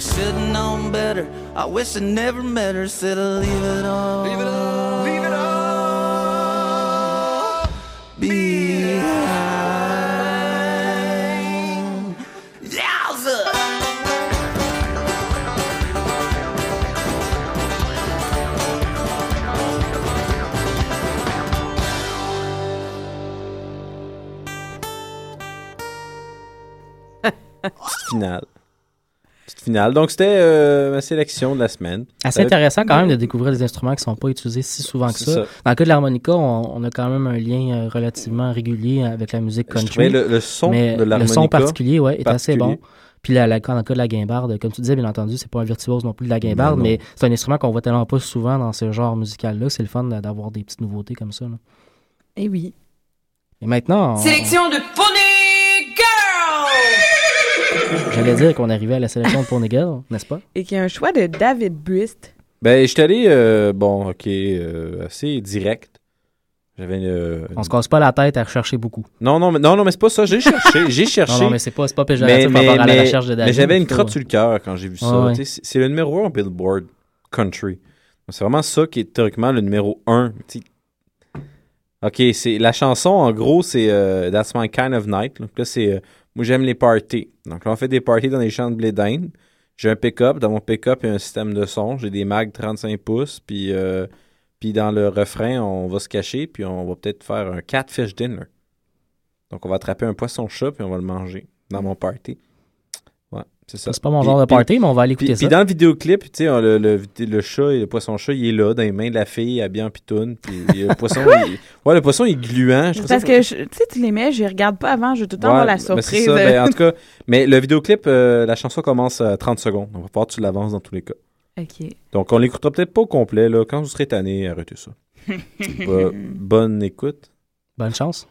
Speaker 17: Should've known better. I wish I never met her. Said I'll leave it all. Leave it all.
Speaker 6: Finale. Donc, c'était euh, ma sélection de la semaine.
Speaker 7: Assez intéressant quand même de découvrir des instruments qui ne sont pas utilisés si souvent que ça.
Speaker 6: ça.
Speaker 7: Dans le cas de l'harmonica, on, on a quand même un lien euh, relativement régulier avec la musique country.
Speaker 6: le- le son
Speaker 7: mais
Speaker 6: de
Speaker 7: Le son
Speaker 6: l'harmonica
Speaker 7: particulier, ouais, est assez bon. Puis la, la- dans le cas de la guimbarde, comme tu disais, bien entendu, c'est pas un virtuose non plus de la guimbarde, mais c'est un instrument qu'on voit tellement pas souvent dans ce genre musical-là. C'est le fun d'avoir des petites nouveautés comme ça. là.
Speaker 5: Eh oui.
Speaker 7: Et maintenant, on-
Speaker 18: Sélection de Pony Girl!
Speaker 7: J'allais dire qu'on arrivait à la sélection de Pony Girl, n'est-ce pas?
Speaker 5: Et qu'il y a un choix de David Brist.
Speaker 6: Ben, je suis allé, euh, bon, ok, euh, assez direct. J'avais une, euh,
Speaker 7: On se casse pas la tête à rechercher beaucoup.
Speaker 6: Non, non, mais, non, non, mais c'est pas ça. J'ai cherché, j'ai cherché.
Speaker 7: Non, non, mais c'est pas- c'est pas péjoratif par rapport à la recherche de David,
Speaker 6: Mais j'avais une crotte sur le cœur quand j'ai vu ça.
Speaker 7: Ouais.
Speaker 6: Tu sais, C'est le numéro 1 Billboard Country. C'est vraiment ça qui est théoriquement le numéro 1. Tu sais. Ok, c'est la chanson, en gros, c'est euh, That's My Kind of Night. Donc là, c'est euh, Moi, j'aime les parties. Donc là, on fait des parties dans les champs de blé d'Inde. J'ai un pick-up. Dans mon pick-up, il y a un système de son. J'ai des mags 35 pouces. Puis, euh, Puis dans le refrain, on va se cacher, puis on va peut-être faire un catfish dinner. Donc on va attraper un poisson-chat, puis on va le manger dans mon party. Ouais, c'est ça.
Speaker 7: C'est pas mon
Speaker 6: Puis-
Speaker 7: genre de
Speaker 6: puis-
Speaker 7: party, mais on va aller écouter
Speaker 6: puis-
Speaker 7: ça.
Speaker 6: Puis dans le vidéoclip, tu sais, le, le, le chat, et le poisson-chat, il est là, dans les mains de la fille, habillé en pitoune. Puis le poisson, il, ouais, le poisson, il est gluant. Je trouve ça-
Speaker 5: Parce que, je- tu sais, tu les mets, je les regarde pas avant, je veux tout le temps avoir la
Speaker 6: Ouais, ben, c'est
Speaker 5: surprise.
Speaker 6: ça. Ben, en tout cas, mais le vidéoclip, euh, la chanson commence à 30 secondes. On va voir tu l'avances dans tous les cas.
Speaker 5: OK.
Speaker 6: Donc, on l'écoutera peut-être pas au complet. Là. Quand vous serez tanné, arrêtez ça. Bah, bonne écoute.
Speaker 7: Bonne chance.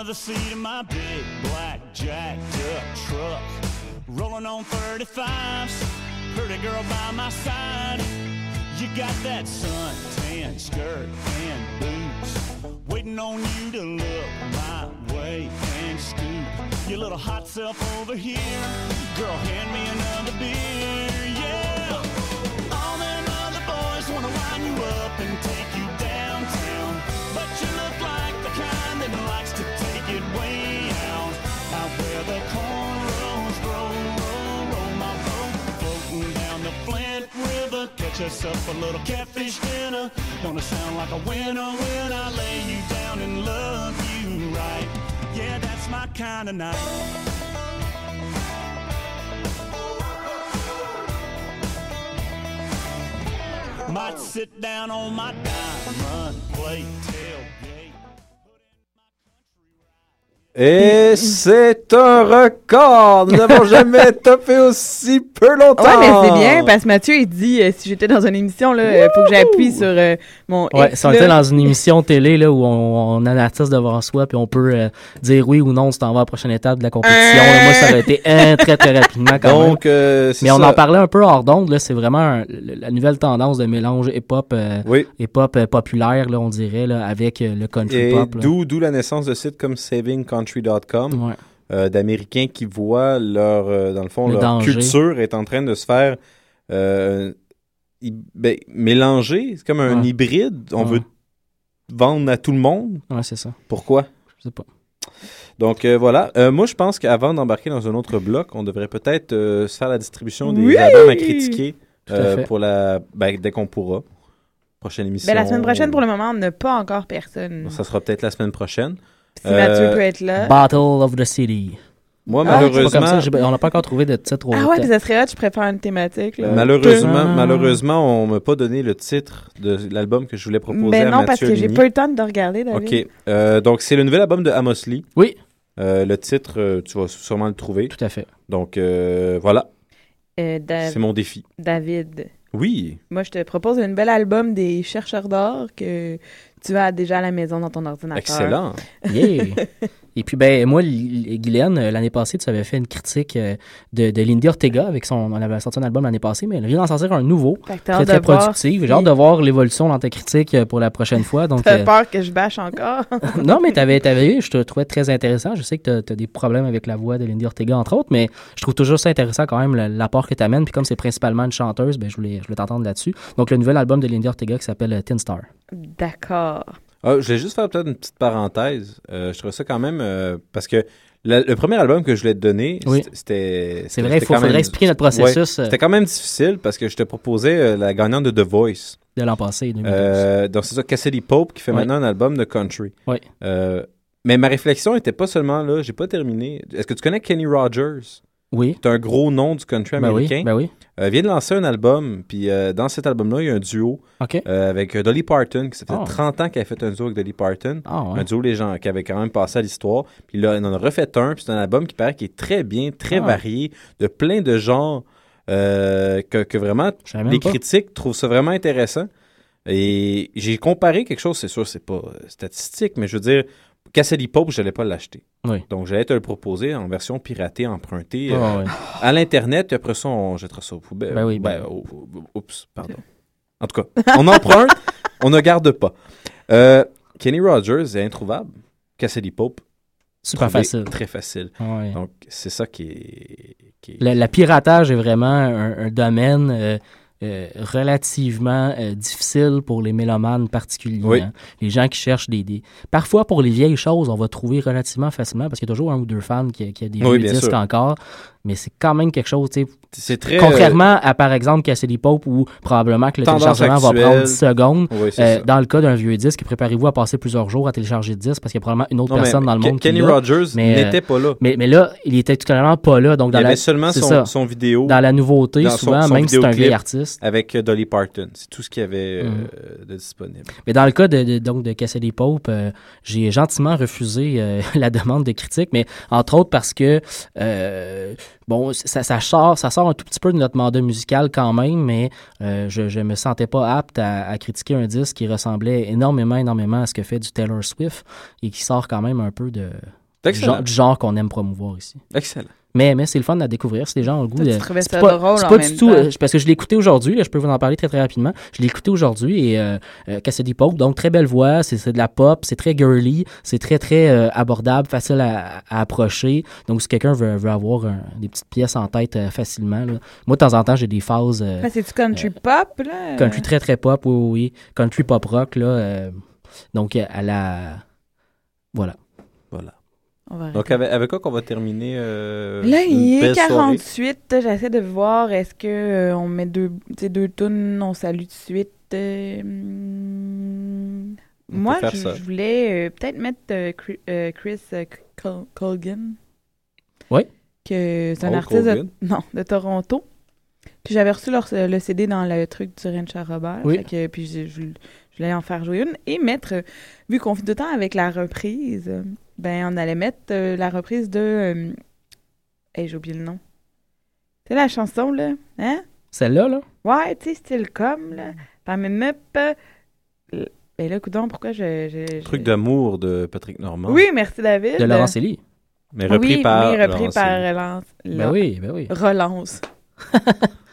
Speaker 19: Under the seat of my big black jacked up truck. Rolling on 35s, pretty girl by my side. You got that suntan skirt and boots, waiting on you to look my way and scoot your little hot self over here. Girl, hand me another beer, Catch up a little catfish dinner. Gonna sound like a winner when I lay you down and love you right. Yeah, that's my kind of night. Might sit down on my diamond plate
Speaker 6: Et c'est un record! Nous n'avons jamais topé aussi peu longtemps!
Speaker 5: Ouais, mais c'est bien parce que Mathieu, il dit euh, si j'étais dans une émission, là, il faut que j'appuie sur euh, mon.
Speaker 7: Ouais,
Speaker 5: X,
Speaker 7: si on était dans une émission télé là, où on, on a un artiste devant soi puis on peut euh, dire oui ou non si t'en vas à la prochaine étape de la compétition. là, moi, ça aurait été très très rapidement quand
Speaker 6: Donc,
Speaker 7: même.
Speaker 6: euh, c'est
Speaker 7: Mais on en parlait un peu hors d'onde. là, C'est vraiment un- le- la nouvelle tendance de mélange hip-hop euh, hip-hop euh, populaire, là, on dirait, là, avec euh, le country
Speaker 6: Et
Speaker 7: pop.
Speaker 6: d'où, d'où la naissance de sites comme savingcountry.com, euh, d'Américains qui voient leur, euh, dans le fond,
Speaker 7: Le
Speaker 6: leur
Speaker 7: danger.
Speaker 6: culture est en train de se faire euh, ben, mélanger. C'est comme un
Speaker 7: Ouais.
Speaker 6: hybride. On
Speaker 7: Ouais.
Speaker 6: veut vendre à tout le monde.
Speaker 7: Ouais, c'est ça.
Speaker 6: Pourquoi?
Speaker 7: Je sais pas.
Speaker 6: Donc euh, voilà. Euh, moi, je pense qu'avant d'embarquer dans un autre bloc, on devrait peut-être euh, se faire la distribution des
Speaker 5: Oui!
Speaker 6: albums à critiquer
Speaker 5: Tout à
Speaker 6: euh,
Speaker 5: fait.
Speaker 6: pour la ben, dès qu'on pourra. Prochaine émission.
Speaker 5: Ben, la semaine prochaine, pour le moment, on n'a pas encore personne.
Speaker 6: Ça sera peut-être la semaine prochaine.
Speaker 5: Si Mathieu
Speaker 6: Euh,
Speaker 5: peut être là.
Speaker 7: Battle of the City.
Speaker 6: Moi,
Speaker 7: Ah, pas
Speaker 6: malheureusement-
Speaker 7: comme ça, j'ai- on n'a pas encore trouvé de titre au
Speaker 5: Ah ouais, puis ça serait hot, je préfère une thématique. Là.
Speaker 6: Malheureusement, malheureusement, on m'a pas donné le titre de l'album que je voulais proposer
Speaker 5: Ben
Speaker 6: à
Speaker 5: non,
Speaker 6: Mathieu
Speaker 5: parce que j'ai pas eu le temps de regarder, David.
Speaker 6: Ok, Euh, donc c'est le nouvel album de Amos Lee.
Speaker 7: Oui.
Speaker 6: Euh, le titre, tu vas sûrement le trouver.
Speaker 7: Tout à fait.
Speaker 6: Donc euh, voilà,
Speaker 5: Euh,
Speaker 6: c'est mon défi.
Speaker 5: David.
Speaker 6: Oui.
Speaker 5: Moi, je te propose un bel album des chercheurs d'or que tu as déjà à la maison dans ton ordinateur.
Speaker 6: Excellent.
Speaker 7: Yeah. Et puis, ben, moi, Guylaine, euh, l'année passée, tu avais fait une critique euh, de, de Lindy Ortega avec son. On avait sorti un album l'année passée, mais elle vient d'en sortir un nouveau.
Speaker 5: T'as
Speaker 7: Très, très productif. J'ai hâte de voir l'évolution dans ta critique euh, pour la prochaine fois. Donc,
Speaker 5: T'as
Speaker 7: euh,
Speaker 5: peur que je bâche encore?
Speaker 7: non, mais t'avais, t'avais, je te trouvais très intéressant. Je sais que tu as, des problèmes avec la voix de Lindy Ortega, entre autres, mais je trouve toujours ça intéressant quand même, l'apport que tu amènes. Puis comme c'est principalement une chanteuse, ben, je voulais, je voulais t'entendre là-dessus. Donc, le nouvel album de Lindy Ortega qui s'appelle Tin Star.
Speaker 5: D'accord.
Speaker 6: Ah, je vais juste faire peut-être une petite parenthèse. Euh, je trouve ça quand même euh, parce que le, le premier album que je voulais te donner,
Speaker 7: Oui.
Speaker 6: c'était-.
Speaker 7: C'est vrai, il faudrait
Speaker 6: même-
Speaker 7: expliquer notre processus,
Speaker 6: Ouais,
Speaker 7: euh.
Speaker 6: C'était quand même difficile parce que je te proposais la gagnante de The Voice.
Speaker 7: De l'an passé, 2012.
Speaker 6: Euh, donc c'est ça, Cassidy Pope qui fait
Speaker 7: Oui.
Speaker 6: maintenant un album de country.
Speaker 7: Oui.
Speaker 6: Mais ma réflexion était pas seulement là, j'ai pas terminé. Est-ce que tu connais Kenny Rogers?
Speaker 7: Oui.
Speaker 6: C'est un gros nom du country
Speaker 7: Ben oui,
Speaker 6: américain.
Speaker 7: ben oui.
Speaker 6: Euh, vient de lancer un album, puis euh, dans cet album-là, il y a un duo euh, avec euh, Dolly Parton, qui ça fait
Speaker 7: Oh.
Speaker 6: 30 ans qu'elle a fait un duo avec Dolly Parton.
Speaker 7: Ah ouais.
Speaker 6: Un duo les gens, qui avait quand même passé à l'histoire. Puis là, il en a refait un, puis c'est un album qui paraît qui est très bien, très
Speaker 7: Ah.
Speaker 6: varié, de plein de genres, que, que vraiment les
Speaker 7: pas.
Speaker 6: critiques trouvent ça vraiment intéressant. Et j'ai comparé quelque chose, c'est sûr, c'est pas statistique, mais je veux dire, Cassidy Pope, je n'allais pas l'acheter.
Speaker 7: Oui.
Speaker 6: Donc, j'allais te le proposer en version piratée, empruntée
Speaker 7: Ouais,
Speaker 6: euh, à l'Internet. Puis après ça, on jettera ça au poubelle.
Speaker 7: Ben oui,
Speaker 6: Ben, au- oups, pardon. En tout cas, on emprunte, on ne garde pas. Euh, Kenny Rogers est introuvable. Cassidy Pope,
Speaker 7: Super facile.
Speaker 6: Très facile.
Speaker 7: Ouais.
Speaker 6: Donc, c'est ça qui est... qui est-
Speaker 7: Le, le piratage est vraiment un, un domaine euh, euh, relativement euh, difficile pour les mélomanes particulièrement.
Speaker 6: Oui.
Speaker 7: Les gens qui cherchent des, des... Parfois, pour les vieilles choses, on va trouver relativement facilement, parce qu'il y a toujours un ou deux fans qui, qui a des
Speaker 6: Oui,
Speaker 7: vieux disques encore, mais c'est quand même quelque chose, tu sais...
Speaker 6: C'est très...
Speaker 7: Contrairement à, par exemple, Cassidy Pope, où probablement que le téléchargement va prendre 10 secondes,
Speaker 6: Oui,
Speaker 7: euh, dans le cas d'un vieux disque, préparez-vous à passer plusieurs jours à télécharger le disque, parce qu'il y a probablement une autre
Speaker 6: Non,
Speaker 7: personne dans le monde
Speaker 6: Kenny
Speaker 7: qui.
Speaker 6: Rogers
Speaker 7: Mais, euh,
Speaker 6: n'était pas là.
Speaker 7: Mais, mais là, il était tout clairement pas là. Donc
Speaker 6: Il
Speaker 7: dans
Speaker 6: y
Speaker 7: la,
Speaker 6: avait seulement son,
Speaker 7: ça.
Speaker 6: son vidéo.
Speaker 7: Dans la nouveauté,
Speaker 6: dans
Speaker 7: souvent,
Speaker 6: son
Speaker 7: même si c'est un vieil artiste.
Speaker 6: Avec euh, Dolly Parton. C'est tout ce qu'il y avait euh,
Speaker 7: Mhm.
Speaker 6: de disponible.
Speaker 7: Mais dans le cas de, de- donc de Cassidy Pope, euh, j'ai gentiment refusé la demande de critique, mais entre autres parce que bon, ça, ça sort, ça sort un tout petit peu de notre mandat musical quand même, mais euh, je, je me sentais pas apte à, à critiquer un disque qui ressemblait énormément, énormément à ce que fait du Taylor Swift et qui sort quand même un peu de du
Speaker 6: Excellent.
Speaker 7: genre, du genre qu'on aime promouvoir ici.
Speaker 6: Excellent.
Speaker 7: Mais, mais c'est le fun à découvrir. Si les gens ont le goût de.
Speaker 5: trouvais
Speaker 7: c'est
Speaker 5: ça
Speaker 7: pas,
Speaker 5: drôle en
Speaker 7: pas
Speaker 5: même
Speaker 7: du tout.
Speaker 5: temps.
Speaker 7: euh, parce que je l'ai écouté aujourd'hui, je peux vous en parler très très rapidement. Je l'ai écouté aujourd'hui et euh, euh, Cassidy Pope, donc très belle voix, c'est c'est de la pop, c'est très girly, c'est très très euh, abordable, facile à, à approcher. Donc si quelqu'un veut, veut avoir un- des petites pièces en tête euh, facilement, là. moi de temps en temps j'ai des phases.
Speaker 5: C'est-tu country pop, là?
Speaker 7: Country très très pop, oui, oui, oui. Country pop rock, là. euh, donc, à la. Voilà.
Speaker 6: Voilà. Donc, avec, avec quoi qu'on va terminer euh,
Speaker 5: Là,
Speaker 6: une
Speaker 5: il est
Speaker 6: belle soirée?
Speaker 5: 48. J'essaie de voir, est-ce que euh, on met deux, deux tunes, on salue tout de suite. euh, moi, je, voulais euh, peut-être mettre Chri- Chris euh, Col- Colgan.
Speaker 7: Oui.
Speaker 5: Que c'est un
Speaker 6: Oh,
Speaker 5: artiste de,
Speaker 6: Colgan.
Speaker 5: non, de Toronto. Puis j'avais reçu leur- le CD dans le truc du Rencha Robert.
Speaker 7: Oui.
Speaker 5: Fait que, puis je, je, je voulais en faire jouer une. Et mettre, vu qu'on fait le temps avec la reprise, ben on allait mettre euh, la reprise de. Euh, hey, j'ai oublié le nom. C'est la chanson, là. Hein?
Speaker 7: Celle-là, là?
Speaker 5: Ouais, tu sais, style comme, là. Pam, pam, euh, Ben là, coudonc, pourquoi je. je- je-
Speaker 6: Truc d'amour de Patrick Normand.
Speaker 5: Oui, merci David.
Speaker 7: De Laurent Célie.
Speaker 6: Mais repris
Speaker 5: oui,
Speaker 6: par
Speaker 5: Oui, repris par. Relance.
Speaker 7: Ben oui, ben oui.
Speaker 5: Relance.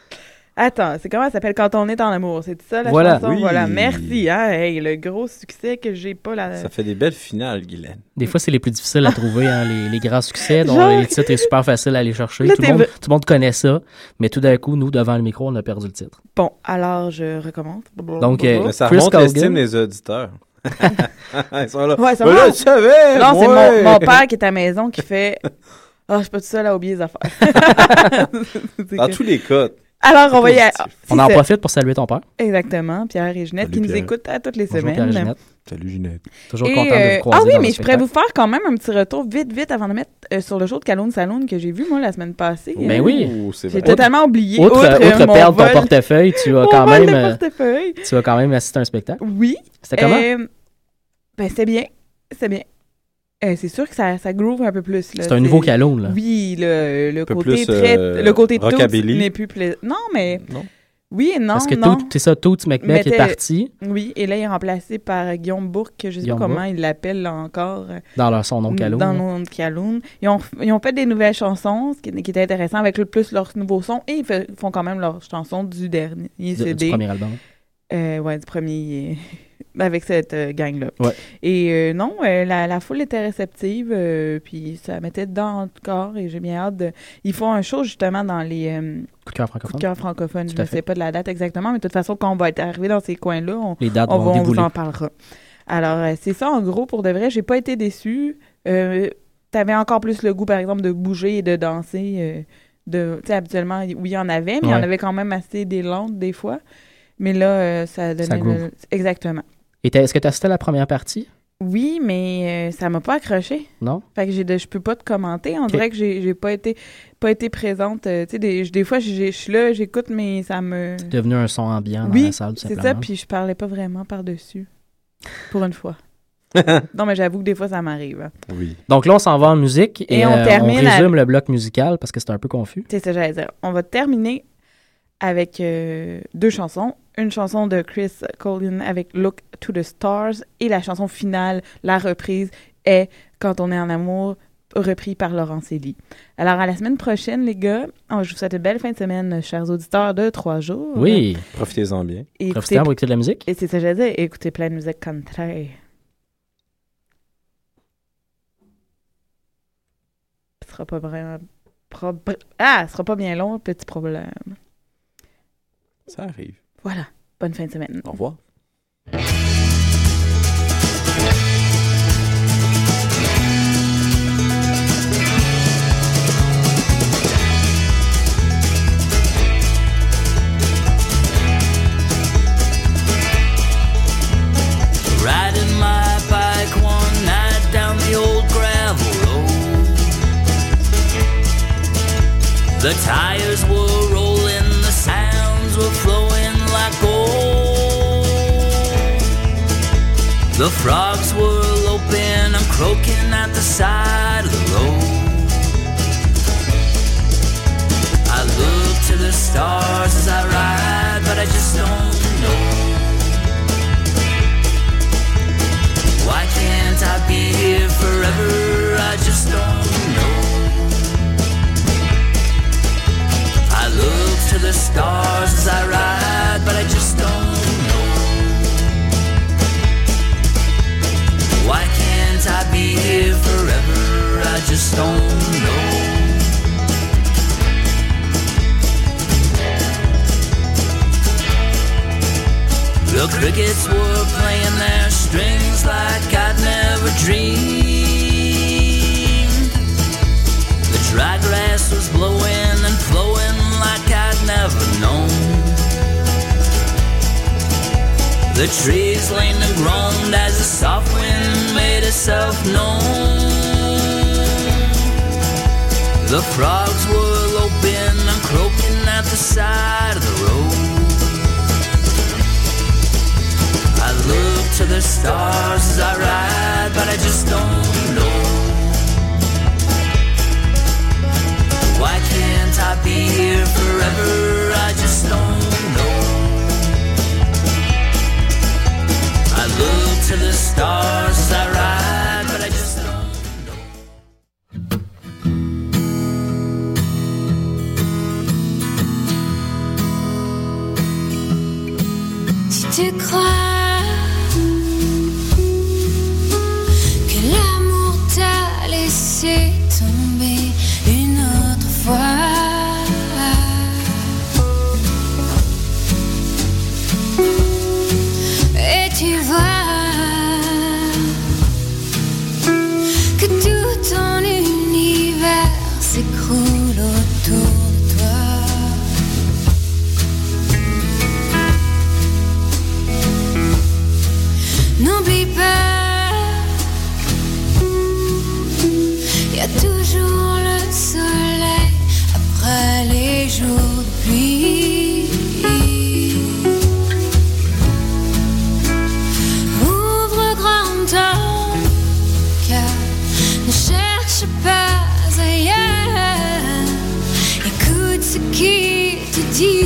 Speaker 5: Attends, c'est comment ça s'appelle? Quand on est en amour? C'est ça la
Speaker 7: Voilà.
Speaker 5: chanson?
Speaker 6: Oui.
Speaker 5: Voilà, merci. Hein? Hey, le gros succès que j'ai pas là.
Speaker 6: Ça fait des belles finales, Guylaine.
Speaker 7: Des fois, c'est les plus difficiles à trouver, hein, les, les grands succès, dont
Speaker 5: Genre-
Speaker 7: le titre est super facile à aller chercher.
Speaker 5: Là,
Speaker 7: Tout le, monde, tout le monde connaît ça, mais tout d'un coup, nous, devant le micro, on a perdu le titre.
Speaker 5: Bon, alors je recommence.
Speaker 7: Donc, euh,
Speaker 6: ça
Speaker 7: Chris
Speaker 6: remonte l'estime des auditeurs. Ils sont là.
Speaker 5: Ouais, ça
Speaker 6: là, tu savais,
Speaker 5: Non, c'est
Speaker 6: ouais.
Speaker 5: mon, mon père qui est à la maison qui fait Ah, je suis pas tout seul à oublier les affaires.
Speaker 6: Dans
Speaker 5: que-
Speaker 6: tous les cas.
Speaker 5: Alors, on va y aller.
Speaker 7: On en profite pour saluer ton père.
Speaker 5: Exactement, Pierre et Ginette
Speaker 6: Salut,
Speaker 5: qui nous
Speaker 6: Pierre.
Speaker 5: écoutent à toutes les
Speaker 7: Bonjour,
Speaker 5: semaines.
Speaker 7: Pierre et Ginette.
Speaker 6: Salut, Ginette.
Speaker 7: Toujours
Speaker 5: Et,
Speaker 7: content de
Speaker 5: euh,
Speaker 7: vous croiser.
Speaker 5: Ah oui,
Speaker 7: dans
Speaker 5: mais
Speaker 7: le
Speaker 5: je pourrais vous faire quand même un petit retour vite, vite avant de mettre euh, sur le show de Caloune Saloon que j'ai vu, moi, la semaine passée.
Speaker 7: Ben
Speaker 5: Euh,
Speaker 7: oui.
Speaker 6: Oh, c'est
Speaker 5: J'ai
Speaker 6: vrai.
Speaker 5: totalement oublié.
Speaker 7: Outre,
Speaker 5: euh,
Speaker 7: outre
Speaker 5: mon
Speaker 7: perdre ton
Speaker 5: vol-
Speaker 7: portefeuille, tu as
Speaker 5: mon
Speaker 7: quand
Speaker 5: vol
Speaker 7: même. euh,
Speaker 5: portefeuille.
Speaker 7: tu as quand même assisté à un spectacle.
Speaker 5: Oui.
Speaker 7: C'était comment?
Speaker 5: Euh, ben, c'est bien. C'est bien. Euh, c'est sûr que ça, ça groove un peu plus. là.
Speaker 7: C'est un nouveau Caloune, là.
Speaker 5: Oui, le, le
Speaker 6: peu
Speaker 5: côté
Speaker 6: plus,
Speaker 5: très.
Speaker 6: euh,
Speaker 5: le côté tout
Speaker 6: rockabilly.
Speaker 5: n'est plus plaisant. Non, mais.
Speaker 6: Non.
Speaker 5: Oui et non.
Speaker 7: Parce que
Speaker 5: non.
Speaker 7: tout, c'est ça, tout McBeck est parti
Speaker 5: Oui, et là, il est remplacé par Guillaume Bourque, que je sais
Speaker 7: Guillaume
Speaker 5: pas comment
Speaker 7: Bourque.
Speaker 5: il l'appelle là, encore. euh,
Speaker 7: dans leur, son nom de.
Speaker 5: Dans le nom de Caloune. Ils ont, ils ont fait des nouvelles chansons, ce qui, qui était intéressant, avec le plus leur nouveau son, et ils fait- font quand même leurs chansons du dernier
Speaker 7: Du-
Speaker 5: CD.
Speaker 7: du premier album.
Speaker 5: Euh, ouais, du premier. Avec cette euh, gang-là.
Speaker 7: Ouais.
Speaker 5: Et euh, non, euh, la, la foule était réceptive, puis ça mettait dedans le corps, et j'ai bien hâte de. Ils font un show justement dans les.
Speaker 7: Coup de cœur
Speaker 5: Coup de
Speaker 7: francophone.
Speaker 5: cœur francophone.
Speaker 7: Tout
Speaker 5: Je ne sais pas de la date exactement, mais de toute façon, quand on va être arrivé dans ces coins-là, on,
Speaker 7: Les dates
Speaker 5: on,
Speaker 7: vont
Speaker 5: on vous en parlera. Alors, c'est ça, en gros, pour de vrai. J'ai pas été déçue. Euh, T'avais encore plus le goût, par exemple, de bouger et de danser. de, tu sais, habituellement, oui, il y en avait, mais il y en avait quand même assez des lentes, des fois. Mais là, euh, ça donnait...
Speaker 7: groove.
Speaker 5: le- Exactement.
Speaker 7: Et est-ce que tu as assisté à la première partie?
Speaker 5: Oui, mais euh, ça m'a pas accroché.
Speaker 7: Non?
Speaker 5: Fait que j'ai de- je peux pas te commenter. On dirait que j'ai j'ai pas été pas été présente. euh, tu sais, des, des fois, j'ai- je suis là, j'écoute, mais ça me...
Speaker 7: C'est devenu un son ambiant dans
Speaker 5: Oui,
Speaker 7: la salle, tout
Speaker 5: c'est
Speaker 7: simplement.
Speaker 5: ça, puis je parlais pas vraiment par-dessus. Pour une fois. non, mais j'avoue que des fois, ça m'arrive. hein.
Speaker 6: Oui.
Speaker 7: Donc là, on s'en va en musique et,
Speaker 5: Et on
Speaker 7: euh,
Speaker 5: termine
Speaker 7: résume
Speaker 5: avec-
Speaker 7: le bloc musical parce que c'est un peu confus.
Speaker 5: C'est ça, j'allais dire. On va terminer avec euh, deux chansons. Une chanson de Chris Colin avec Look to the Stars et la chanson finale, la reprise, est Quand on est en amour, repris par Laurence Elie. Alors, à la semaine prochaine, les gars. Oh, je vous souhaite une belle fin de semaine, chers auditeurs de trois jours.
Speaker 7: Oui.
Speaker 6: Profitez-en bien.
Speaker 5: Et
Speaker 7: Profitez pour écouter de la musique.
Speaker 5: Et c'est ça que j'allais dire. Écoutez plein de musique country. Ce sera pas vraiment... pro- Ah, ce sera pas bien long, petit problème.
Speaker 6: Ça arrive.
Speaker 5: Voilà. Bonne fin de semaine.
Speaker 6: Au revoir.
Speaker 20: The frogs were loping and croaking at the side of the road. I look to the stars as I ride, but I just don't know. Why can't I be here forever? I just don't know. I look to the stars as I ride, but I just don't can't I be here forever? I just don't know. The crickets were playing their strings like I'd never dreamed. The dry grass was blowing and flowing like I'd never known. The trees leaned and groaned as the soft wind made itself known. The frogs were loping and croaking at the side of the road. I look to the stars as I ride, but I just don't know. Why can't I be here forever? The stars I
Speaker 21: qu'il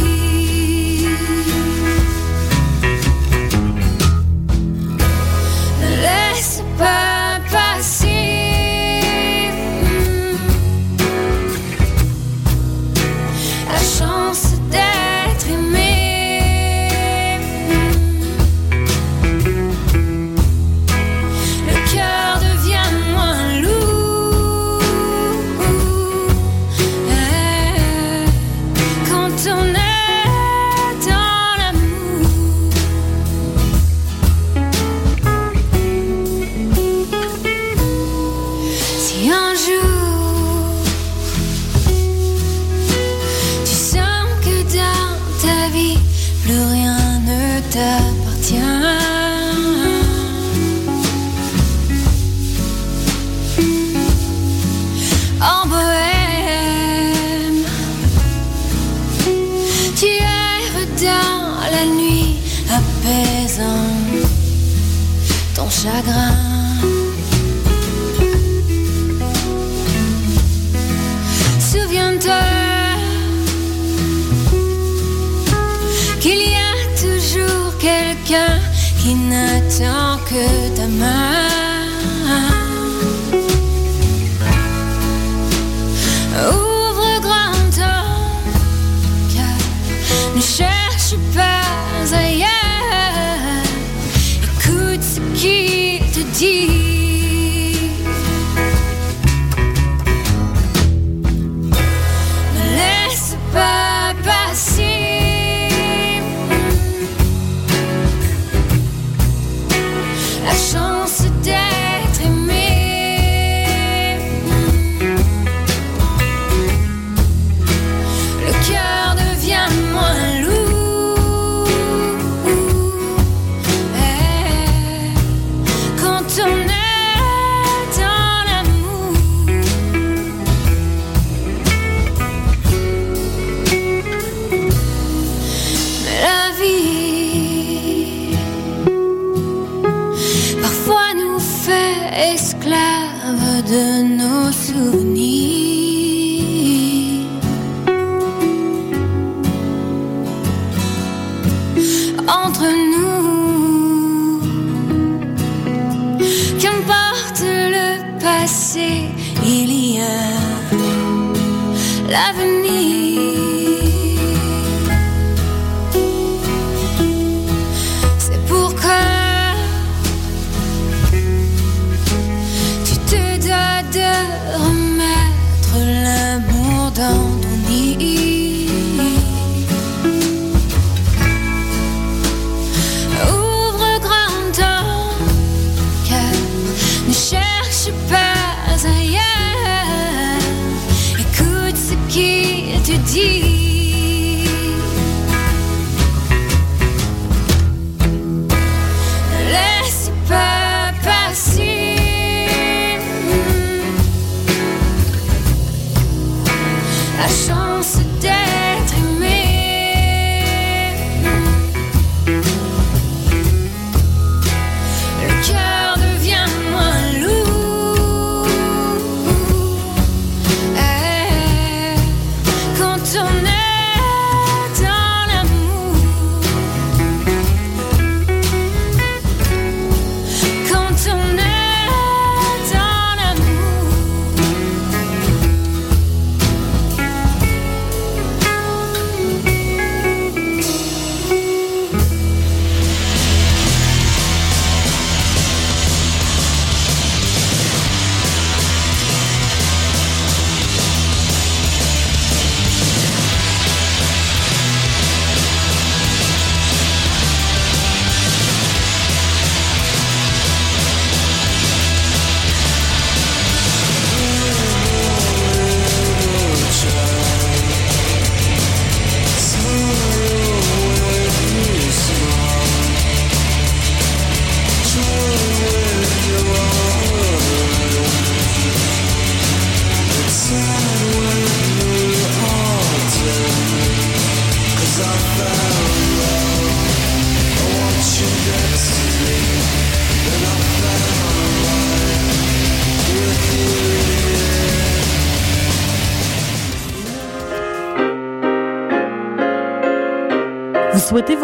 Speaker 21: I've